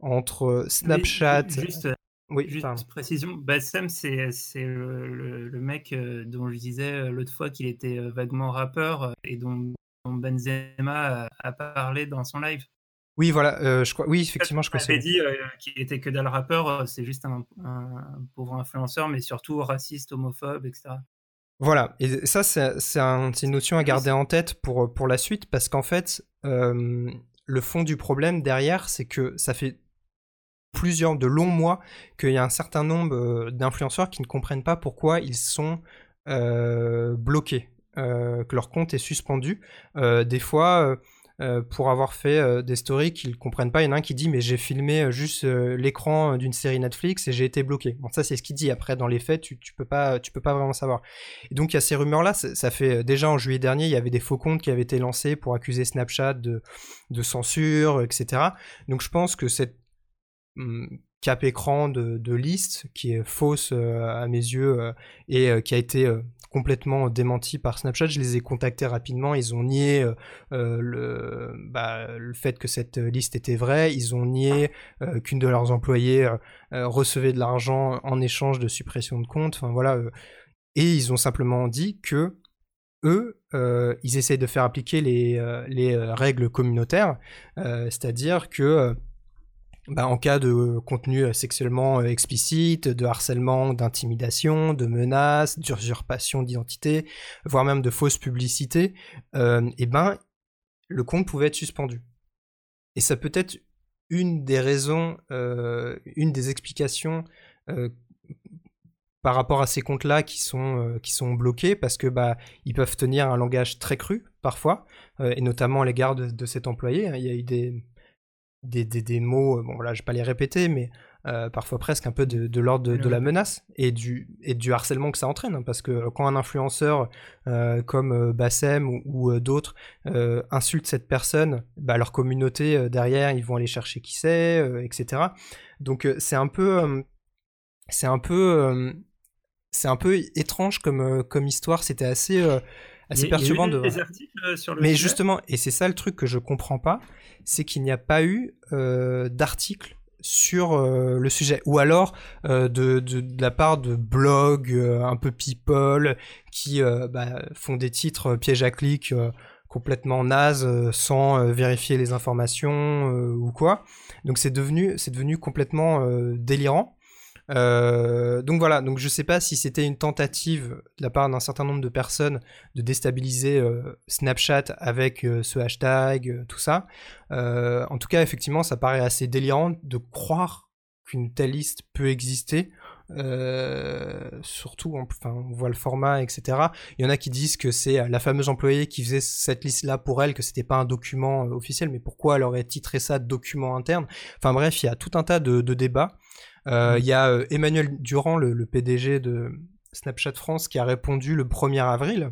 entre Snapchat. juste, oui, juste précision, Bassem, c'est le, le, mec euh, dont je disais euh, l'autre fois qu'il était euh, vaguement rappeur et dont, Benzema a, parlé dans son live. Oui, voilà, je crois. Oui, effectivement, je crois. Il dit qu'il était que dalle rappeur, c'est juste un, pauvre influenceur, mais surtout raciste, homophobe, etc. Voilà, et ça, c'est une notion à garder en tête pour, pour la suite, parce qu'en fait, le fond du problème derrière, c'est que ça fait plusieurs, de longs mois, qu'il y a un certain nombre euh, d'influenceurs qui ne comprennent pas pourquoi ils sont euh, bloqués, euh, que leur compte est suspendu. des fois, pour avoir fait des stories qu'ils ne comprennent pas, il y en a un qui dit mais j'ai filmé juste l'écran d'une série Netflix et j'ai été bloqué. Bon ça c'est ce qu'il dit. Après dans les faits tu, tu peux pas peux pas vraiment savoir. Et donc il y a ces rumeurs là. Fait déjà en juillet dernier il y avait des faux comptes qui avaient été lancés pour accuser Snapchat de, de censure etc. Donc je pense que cette cap écran de, liste qui est fausse euh, à mes yeux euh, et euh, qui a été complètement démentis par Snapchat. Je les ai contactés rapidement. Ils ont nié le, bah, le fait que cette liste était vraie. Ils ont nié qu'une de leurs employés recevait de l'argent en échange de suppression de compte. Enfin voilà. et ils ont simplement dit que eux, ils essayent de faire appliquer les règles communautaires, c'est-à-dire que bah, en cas de contenu sexuellement explicite, de harcèlement, d'intimidation, de menaces, d'usurpation d'identité, voire même de fausse publicité, euh, eh ben, le compte pouvait être suspendu. Et ça peut être une des raisons, euh, une des explications euh, par rapport à ces comptes-là qui sont qui sont bloqués parce que bah ils peuvent tenir un langage très cru parfois et notamment à l'égard de, de, cet employé. Hein. Il y a eu des des, des, mots, euh, bon là je vais pas les répéter, mais euh, parfois presque un peu de, l'ordre de, la menace et du, et du harcèlement que ça entraîne. Hein, parce que quand un influenceur euh, comme Bassem ou, d'autres insulte cette personne, bah, leur communauté derrière, ils vont aller chercher qui c'est, etc. Donc c'est un peu... c'est un peu... c'est un peu étrange comme, comme histoire, c'était assez assez perturbant de. Mais justement, et c'est ça le truc que je comprends pas, c'est qu'il n'y a pas eu euh, d'article sur euh, le sujet. Ou alors euh, de, de, la part de blogs un peu people qui bah, font des titres piège à clic complètement naze sans vérifier les informations ou quoi. Donc c'est devenu c'est devenu complètement délirant euh, donc voilà, donc je sais pas si c'était une tentative de la part d'un certain nombre de personnes de déstabiliser euh, Snapchat avec euh, ce hashtag, tout ça. en tout cas, effectivement, ça paraît assez délirant de croire qu'une telle liste peut exister. surtout, enfin, on voit le format, etc. Il y en a qui disent que c'est la fameuse employée qui faisait cette liste-là pour elle, que c'était pas un document officiel, mais pourquoi elle aurait titré ça document interne? Enfin bref, il y a tout un tas de, de débats. Euh, il y a euh, Emmanuel Durand, le, PDG de Snapchat France, qui a répondu le 1er avril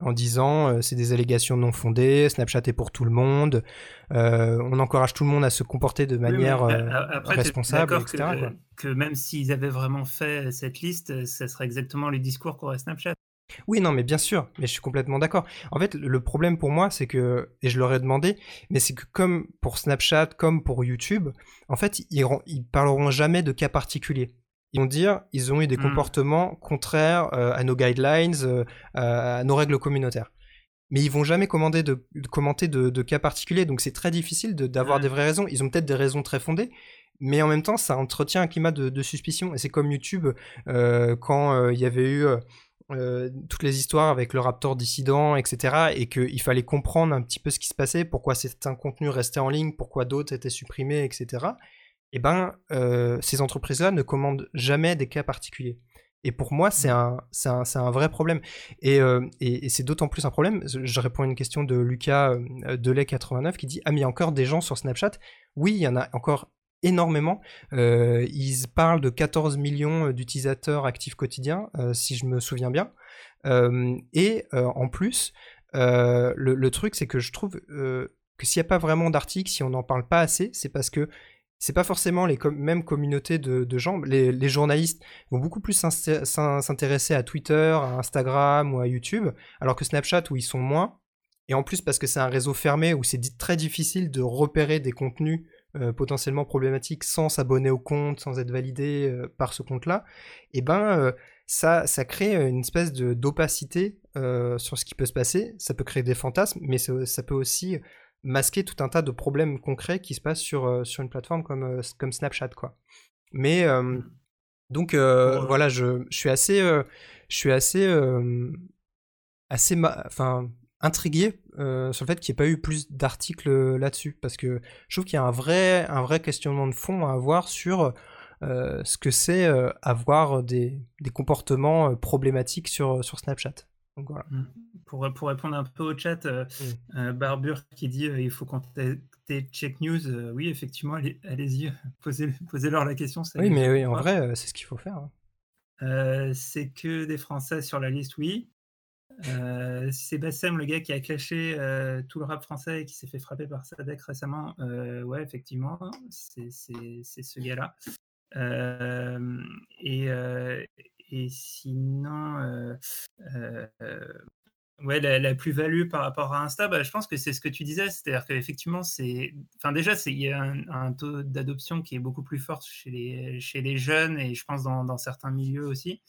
en disant euh, c'est des allégations non fondées, Snapchat est pour tout le monde, on encourage tout le monde à se comporter de manière responsable, etc. Que, que même s'ils avaient vraiment fait cette liste, ça serait exactement les discours qu'aurait Snapchat. Oui, non, mais bien sûr, mais je suis complètement d'accord. En fait, le problème pour moi, c'est que, et je leur ai demandé, mais c'est que comme pour Snapchat, comme pour YouTube, en fait, ils, ils parleront jamais de cas particuliers. Ils vont dire, ils ont eu des mmh. comportements contraires euh, à nos guidelines, euh, à nos règles communautaires. Mais ils vont jamais commander de, commenter de, cas particuliers, donc c'est très difficile d'avoir des vraies raisons. Ils ont peut-être des raisons très fondées, mais en même temps, ça entretient un climat de, suspicion. Et c'est comme YouTube, euh, quand il y avait eu euh, toutes les histoires avec le Raptor dissident, etc. Et qu'il fallait comprendre un petit peu ce qui se passait, pourquoi certains contenus restaient en ligne, pourquoi d'autres étaient supprimés, etc. Et eh ben, euh, ces entreprises-là ne commandent jamais des cas particuliers. Et pour moi, c'est un, un, un, vrai problème. Euh, et, et, c'est d'autant plus un problème. Je réponds à une question de Lucas Delay89 qui dit Ah, mais il y a encore des gens sur Snapchat? Oui, il y en a encore énormément. Euh, ils parlent de 14 millions d'utilisateurs actifs quotidiens, euh, si je me souviens bien. Euh, et en plus, le, truc, c'est que je trouve que s'il n'y a pas vraiment d'articles, si on n'en parle pas assez, c'est parce que c'est pas forcément les mêmes communautés de, gens. Les, journalistes vont beaucoup plus s'intéresser à Twitter, à Instagram ou à YouTube, alors que Snapchat, où ils sont moins. Et en plus, parce que c'est un réseau fermé où c'est très difficile de repérer des contenus euh, potentiellement problématique sans s'abonner au compte, sans être validé euh, par ce compte-là, et eh ben euh, ça, ça crée une espèce de d'opacité sur ce qui peut se passer. Ça peut créer des fantasmes, mais ça, peut aussi masquer tout un tas de problèmes concrets qui se passent sur, sur une plateforme comme, comme Snapchat, quoi. Mais donc voilà, je, je, suis assez, je suis assez, assez, enfin intrigué euh, sur le fait qu'il n'y ait pas eu plus d'articles euh, là-dessus, parce que je trouve qu'il y a un vrai, un vrai questionnement de fond à avoir sur euh, ce que c'est avoir des, des, comportements problématiques sur, sur Snapchat. Donc, voilà. Mmh. Pour, pour, répondre un peu au chat, mmh. Barbure qui dit il faut contacter Check News. oui, effectivement, allez-y, posez, posez, leur la question. Oui, mais oui, en vrai, c'est ce qu'il faut faire. Hein. c'est que des Français sur la liste, oui. Euh, c'est le gars qui a clashé euh, tout le rap français et qui s'est fait frapper par Sadek récemment. Euh, ouais, effectivement, c'est ce gars-là. Et, et sinon, Ouais, la, plus-value par rapport à Insta, bah, je pense que c'est ce que tu disais, c'est-à-dire qu'effectivement, déjà, il y a un, taux d'adoption qui est beaucoup plus fort chez les, jeunes et je pense dans certains milieux aussi.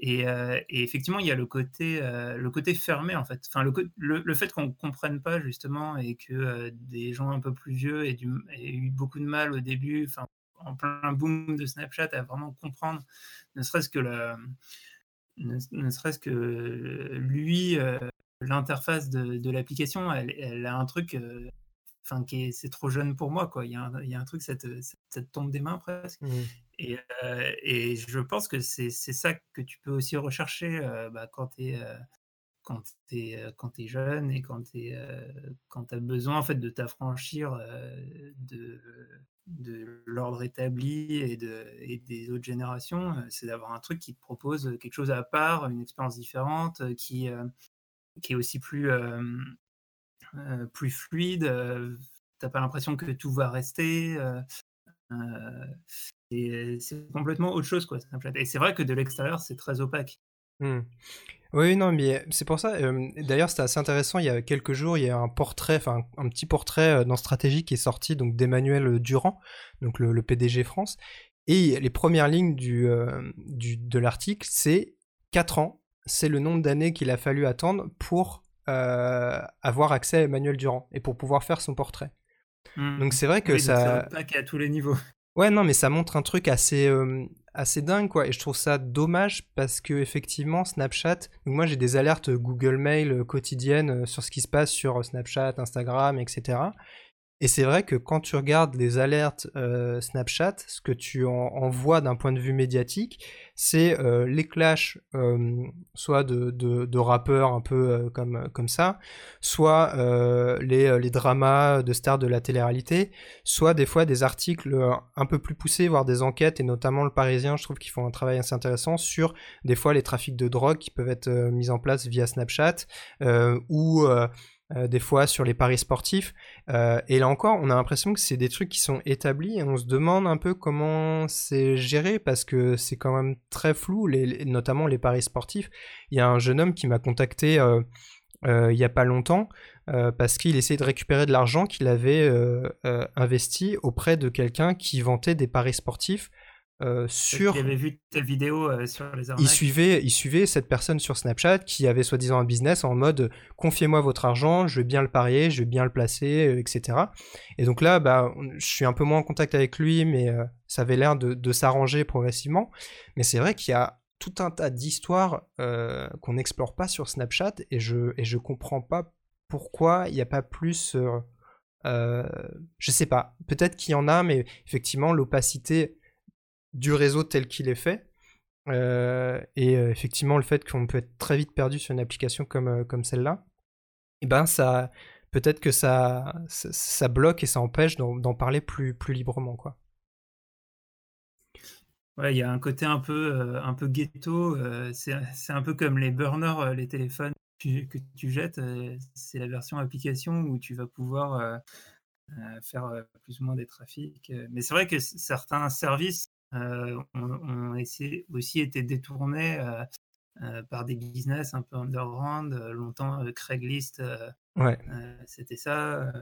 Et, euh, et, effectivement, il y a le côté, euh, le côté fermé en fait. Enfin, le, le, fait qu'on ne comprenne pas justement et que euh, des gens un peu plus vieux aient, eu beaucoup de mal au début, enfin, en plein boom de Snapchat, à vraiment comprendre, ne serait-ce que le ne, serait-ce que lui, l'interface de, l'application, elle, a un truc, enfin, qui c'est trop jeune pour moi, quoi. Il y a un, il y a un truc, ça te, tombe des mains presque. Mmh. Et, euh, et, je pense que c'est ça que tu peux aussi rechercher bah, quand tu es quand es, quand es jeune et quand tu as besoin en fait, de t'affranchir de, de l'ordre établi et, de, et des autres générations, c'est d'avoir un truc qui te propose quelque chose à part, une expérience différente, qui, qui est aussi plus, plus fluide. tu n'as pas l'impression que tout va rester. C'est complètement autre chose. Quoi, et c'est vrai que de l'extérieur, c'est très opaque. Mmh. Oui, non, mais c'est pour ça. D'ailleurs, c'était assez intéressant. Il y a quelques jours, il y a un portrait, enfin un petit portrait dans Stratégie qui est sorti donc d'Emmanuel Durand, donc le, PDG France. Et les premières lignes du, du de l'article, c'est 4 ans. C'est le nombre d'années qu'il a fallu attendre pour avoir accès à Emmanuel Durand et pour pouvoir faire son portrait. Mmh. Donc c'est vrai que ça. à tous les niveaux. Ouais, non, mais ça montre un truc assez, assez dingue quoi. Et je trouve ça dommage parce que effectivement Snapchat moi j'ai des alertes Google Mail euh, quotidiennes euh, sur ce qui se passe sur euh, Snapchat Instagram etc et c'est vrai que quand tu regardes les alertes euh, Snapchat, ce que tu en, vois d'un point de vue médiatique, c'est euh, les clashs euh, soit de, rappeurs un peu comme, ça, soit les, les, dramas de stars de la télé-réalité, soit des fois des articles un peu plus poussés, voire des enquêtes, et notamment le Parisien, je trouve qu'ils font un travail assez intéressant sur des fois les trafics de drogue qui peuvent être mis en place via Snapchat, ou des fois sur les paris sportifs. Euh, et là encore, on a l'impression que c'est des trucs qui sont établis et on se demande un peu comment c'est géré parce que c'est quand même très flou, les, notamment les paris sportifs. Il y a un jeune homme qui m'a contacté euh, il n'y a pas longtemps parce qu'il essayait de récupérer de l'argent qu'il avait investi auprès de quelqu'un qui vantait des paris sportifs euh, sur. Il avait vu ta vidéo euh, sur les arnaques. Il suivait, il suivait cette personne sur Snapchat qui avait soi-disant un business en mode confiez-moi votre argent, je vais bien le parier, je vais bien le placer, euh, etc. Et donc là, bah, je suis un peu moins en contact avec lui, mais ça avait l'air de, s'arranger progressivement. Mais c'est vrai qu'il y a tout un tas d'histoires qu'on n'explore pas sur Snapchat et je et je comprends pas pourquoi il n'y a pas plus. je sais pas. Peut-être qu'il y en a, mais effectivement l'opacité du réseau tel qu'il est fait. Euh, et euh, effectivement, le fait qu'on peut être très vite perdu sur une application comme, euh, celle-là, eh ben ça, peut-être que ça, bloque et ça empêche d'en parler plus, librement, quoi. Ouais, il y a un côté un peu, un peu ghetto. c'est un peu comme les burners, les téléphones que tu jettes. c'est la version application où tu vas pouvoir faire plus ou moins des trafics. Mais c'est vrai que certains services euh, ont, aussi été détournés par des business un peu underground. longtemps, Craigslist, c'était ça.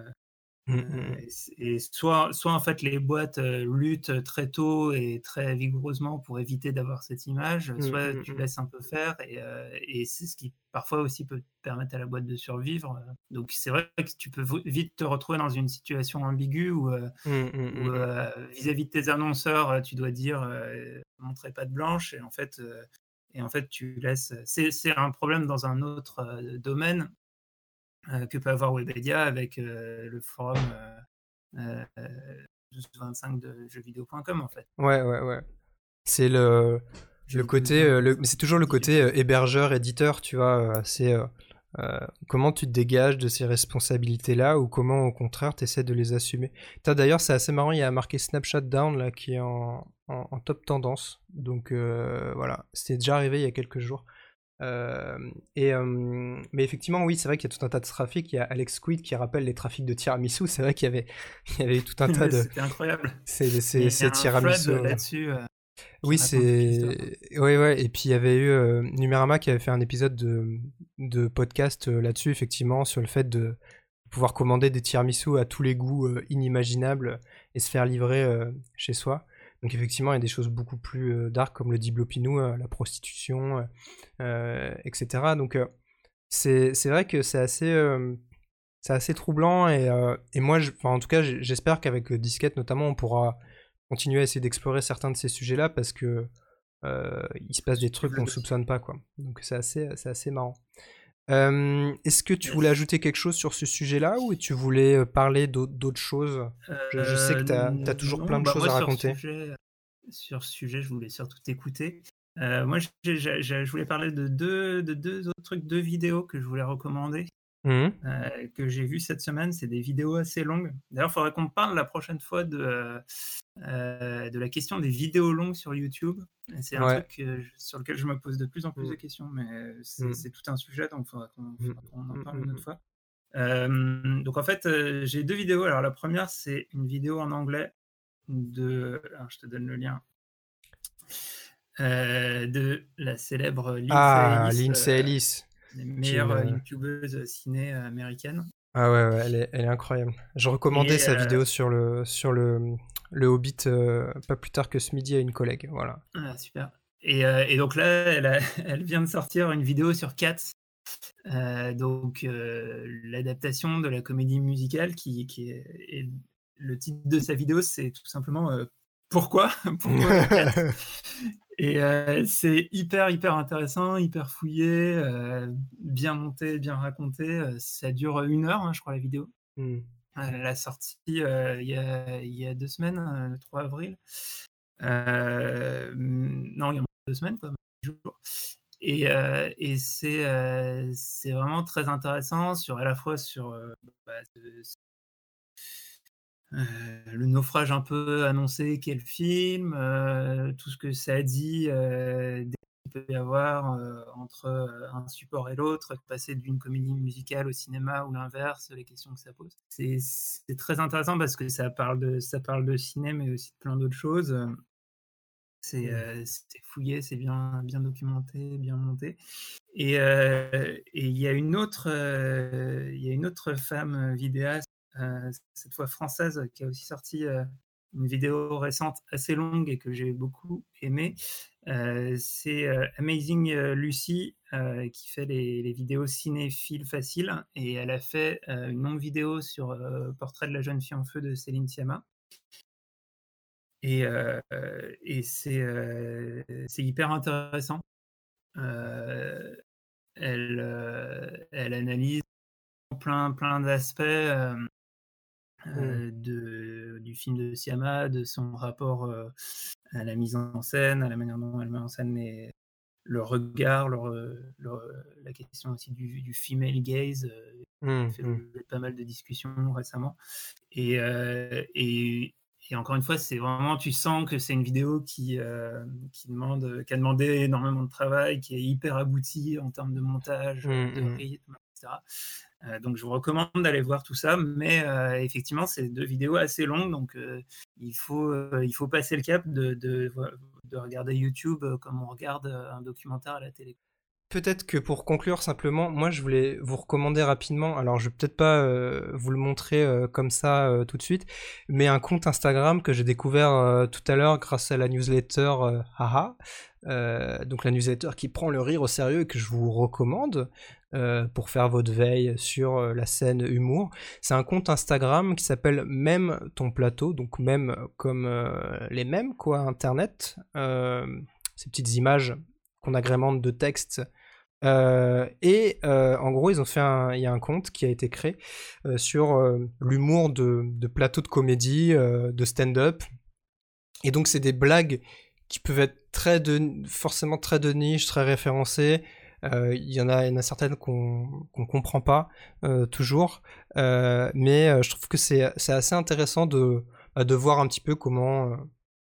Mmh, mmh, mmh. Et soit, soit en fait les boîtes luttent très tôt et très vigoureusement pour éviter d'avoir cette image, soit tu laisses un peu faire et, et c'est ce qui parfois aussi peut permettre à la boîte de survivre. Donc c'est vrai que tu peux vite te retrouver dans une situation ambiguë où vis-à-vis de tes annonceurs, tu dois dire montrez pas de blanche et en fait et en fait tu laisses. C'est un problème dans un autre domaine euh, que peut avoir Webedia avec euh, le forum 25 euh, de jeuxvideo.com en fait. Ouais, ouais, ouais. C'est le, le côté, le, c'est toujours le côté hébergeur, éditeur, tu vois. c'est comment tu te dégages de ces responsabilités-là ou comment au contraire tu essaies de les assumer. D'ailleurs, c'est assez marrant, il y a marqué Snapchat Down là qui est en, en top tendance. Donc voilà, c'était déjà arrivé il y a quelques jours. Euh, et, mais effectivement, oui, c'est vrai qu'il y a tout un tas de trafics. Il y a Alex Quid qui rappelle les trafics de tiramisu. C'est vrai qu'il y avait, il y avait tout un tas de. C'était incroyable. C'est tiramisu. là-dessus. Euh, Oui, c'est. Oui, ouais. Et puis il y avait eu euh, Numérama qui avait fait un épisode de, de podcast euh, là-dessus, effectivement, sur le fait de pouvoir commander des tiramisu à tous les goûts inimaginables et se faire livrer chez soi. Donc effectivement, il y a des choses beaucoup plus dark comme le diblopinou, la prostitution, etc. Donc c'est vrai que c'est assez, c'est assez troublant et, et moi, je, en tout cas, j'espère qu'avec Disquette notamment, on pourra continuer à essayer d'explorer certains de ces sujets-là parce que euh, il se passe des trucs qu'on ne soupçonne pas, quoi. Donc c'est assez, c'est assez marrant. Euh, est-ce que tu voulais ajouter quelque chose sur ce sujet-là ou tu voulais euh, parler d'autres choses? Je, sais que tu as, toujours plein de bah, choses à raconter. Sur ce, sujet, je voulais surtout t'écouter. moi, je voulais parler de deux, de deux autres trucs, deux vidéos que je voulais recommander. Mmh. Euh, que j'ai vu cette semaine. C'est des vidéos assez longues. D'ailleurs, il faudrait qu'on parle la prochaine fois de, euh, de la question des vidéos longues sur YouTube. C'est un truc sur lequel je me pose de plus en plus de mmh. questions, mais c'est mmh. tout un sujet, donc il faudra qu'on en parle une autre fois. Euh, donc en fait, j'ai deux vidéos. Alors la première, c'est une vidéo en anglais de. Alors, je te donne le lien. de la célèbre Lindsay ah, Lindsay Ellis les meilleures euh, youtubeuses ciné américaines. Ah ouais, ouais elle, est, elle, est, incroyable. Je recommandais sa euh, vidéo sur le, sur le, le Hobbit euh, pas plus tard que ce midi à une collègue. Voilà. Ah, super. Et, et, donc là, elle, elle, vient de sortir une vidéo sur Cats, donc l'adaptation de la comédie musicale qui, qui est, le titre de sa vidéo, c'est tout simplement pourquoi, pourquoi Et euh, c'est hyper, hyper intéressant, hyper fouillé, euh, bien monté, bien raconté. Euh, ça dure une heure, hein, je crois, la vidéo. Mmh. Elle a sorti il y, y a, deux semaines, le 3 avril. non, il y a deux semaines, quoi, jours. Et, et c'est, c'est vraiment très intéressant sur à la fois sur bah, euh, le naufrage un peu annoncé qu'est le film, euh, tout ce que ça dit euh, qu'il peut y avoir entre un support et l'autre, passer d'une comédie musicale au cinéma ou l'inverse, les questions que ça pose. C'est très intéressant parce que ça parle de, ça parle de cinéma mais aussi de plein d'autres choses. C'est fouillé, c'est bien, bien documenté, bien monté. Et il y a une autre, il y a une autre femme vidéaste euh, cette fois française, qui a aussi sorti euh, une vidéo récente assez longue et que j'ai beaucoup aimé. Euh, c'est Amazing Lucy qui fait les, vidéos cinéphiles faciles et elle a fait une longue vidéo sur Portrait de la jeune fille en feu de Céline Sciamma. Et, c'est hyper intéressant. elle, elle analyse plein, plein d'aspects. Euh, de, du film de Siama, de son rapport euh, à la mise en scène, à la manière dont elle met en scène mais le regard, la question aussi du, du female gaze. Euh, mmh, fait mmh. pas mal de discussions récemment. Et, et, et encore une fois, c'est vraiment, tu sens que c'est une vidéo qui, qui, demande, qui a demandé énormément de travail, qui est hyper aboutie en termes de montage, de rythme, etc. Euh, donc je vous recommande d'aller voir tout ça, mais euh, effectivement c'est deux vidéos assez longues, donc euh, il, faut, il faut passer le cap de, de, de, regarder YouTube comme on regarde un documentaire à la télé. Peut-être que pour conclure simplement, moi je voulais vous recommander rapidement, alors je vais peut-être pas vous le montrer comme ça tout de suite, mais un compte Instagram que j'ai découvert tout à l'heure grâce à la newsletter Haha, donc la newsletter qui prend le rire au sérieux et que je vous recommande. Euh, pour faire votre veille sur euh, la scène humour. C'est un compte Instagram qui s'appelle Même ton plateau, donc même comme euh, les mêmes, quoi, Internet. ces petites images qu'on agrémente de texte. et en gros, ils ont fait un, il y a un compte qui a été créé sur l'humour de, de plateaux de comédie, de stand-up. Et donc, c'est des blagues qui peuvent être très de, forcément très de niche, très référencées, euh, il y, en a, y en certaines qu'on comprend pas euh, toujours, euh, mais je trouve que c'est assez intéressant de, bah, de voir un petit peu comment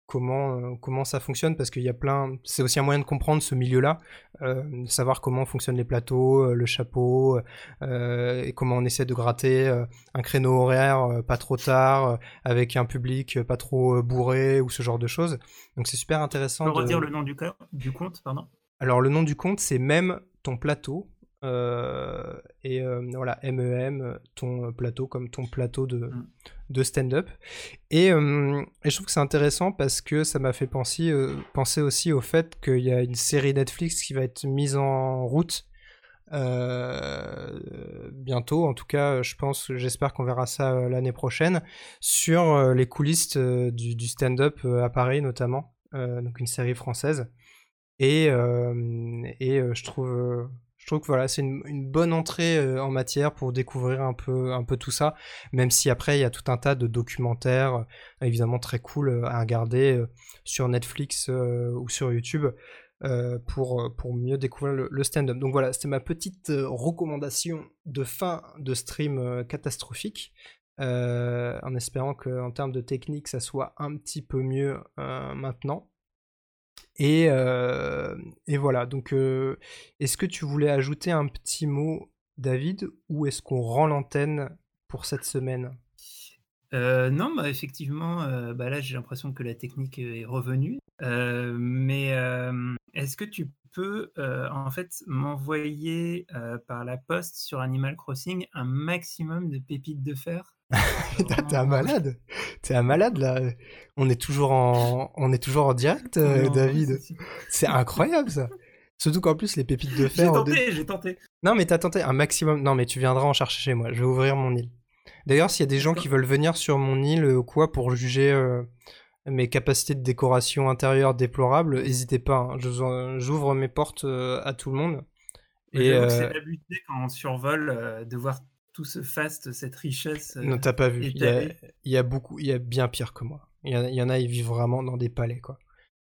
comment euh, comment ça fonctionne parce qu'il y a plein c'est aussi un moyen de comprendre ce milieu là euh, savoir comment fonctionnent les plateaux euh, le chapeau et comment on essaie de gratter un créneau horaire pas trop tard avec un public pas trop bourré ou ce genre de choses. Donc c'est super intéressant peux redire le nom du, du compte pardon? Alors le nom du compte c'est même ton plateau. euh, et euh, voilà, MEM, ton plateau comme ton plateau de, mm. de stand-up. Et, euh, et, je trouve que c'est intéressant parce que ça m'a fait penser, penser aussi au fait qu'il y a une série Netflix qui va être mise en route bientôt. En tout cas, je pense, j'espère qu'on verra ça l'année prochaine sur les coulisses du, du stand-up à Paris notamment. donc une série française. Et, et je trouve je trouve que voilà, c'est une, bonne entrée euh, en matière pour découvrir un peu, tout ça, même si après il y a tout un tas de documentaires euh, évidemment très cool euh, à regarder sur Netflix ou sur YouTube. pour, pour mieux découvrir le, stand-up. Donc voilà, c'était ma petite recommandation de fin de stream catastrophique, en espérant qu'en termes de technique, ça soit un petit peu mieux maintenant. Et, euh, et voilà, donc euh, est-ce que tu voulais ajouter un petit mot, David, ou est-ce qu'on rend l'antenne pour cette semaine? Euh, non, bah effectivement, bah là j'ai l'impression que la technique est revenue. mais est-ce que tu peux en fait m'envoyer par la poste sur Animal Crossing un maximum de pépites de fer? T'es un malade. T'es un malade là. On est toujours en, on est toujours en direct, euh, David. C'est incroyable ça. Surtout qu'en plus les pépites de fer. J'ai tenté, j'ai tenté. Non mais t'as tenté un maximum. Non mais tu viendras en chercher chez moi. Je vais ouvrir mon île. D'ailleurs, s'il y a des gens qui veulent venir sur mon île ou quoi pour juger euh, mes capacités de décoration intérieure déplorables, n'hésitez pas. Hein. J'ouvre mes portes euh, à tout le monde. Et c'est abusé quand on survole de voir tout ce faste, cette richesse. non, t'as pas vu. Il y, a, beaucoup, il y a bien pire que moi. Il y, en a, ils vivent vraiment dans des palais, quoi.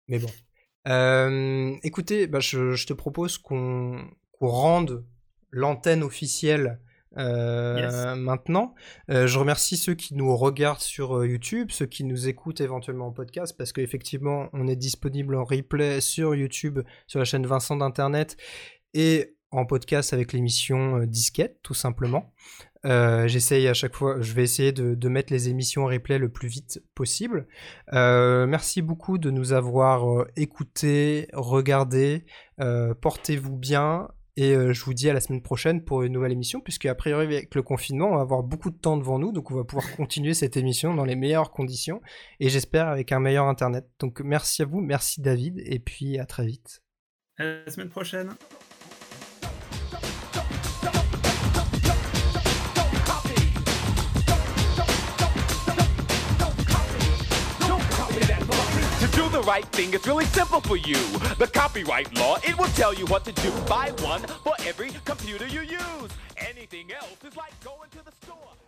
Mais bon. Euh, écoutez, bah, je, te propose qu'on rende l'antenne officielle euh, maintenant. Euh, je remercie ceux qui nous regardent sur YouTube, ceux qui nous écoutent éventuellement en podcast, parce qu'effectivement, on est disponible en replay sur YouTube, sur la chaîne Vincent d'Internet, et en podcast avec l'émission euh, Disquette, tout simplement. Euh, j'essaye à chaque fois, je vais essayer de, mettre les émissions en replay le plus vite possible. Euh, merci beaucoup de nous avoir écoutés, regardés. Portez-vous bien. Et je vous dis à la semaine prochaine pour une nouvelle émission, puisque a priori avec le confinement, on va avoir beaucoup de temps devant nous, donc on va pouvoir continuer cette émission dans les meilleures conditions, et j'espère avec un meilleur Internet. Donc merci à vous, merci David, et puis à très vite. À la semaine prochaine. Right thing, it's really simple for you. The copyright law, it will tell you what to do. Buy one for every computer you use. Anything else is like going to the store.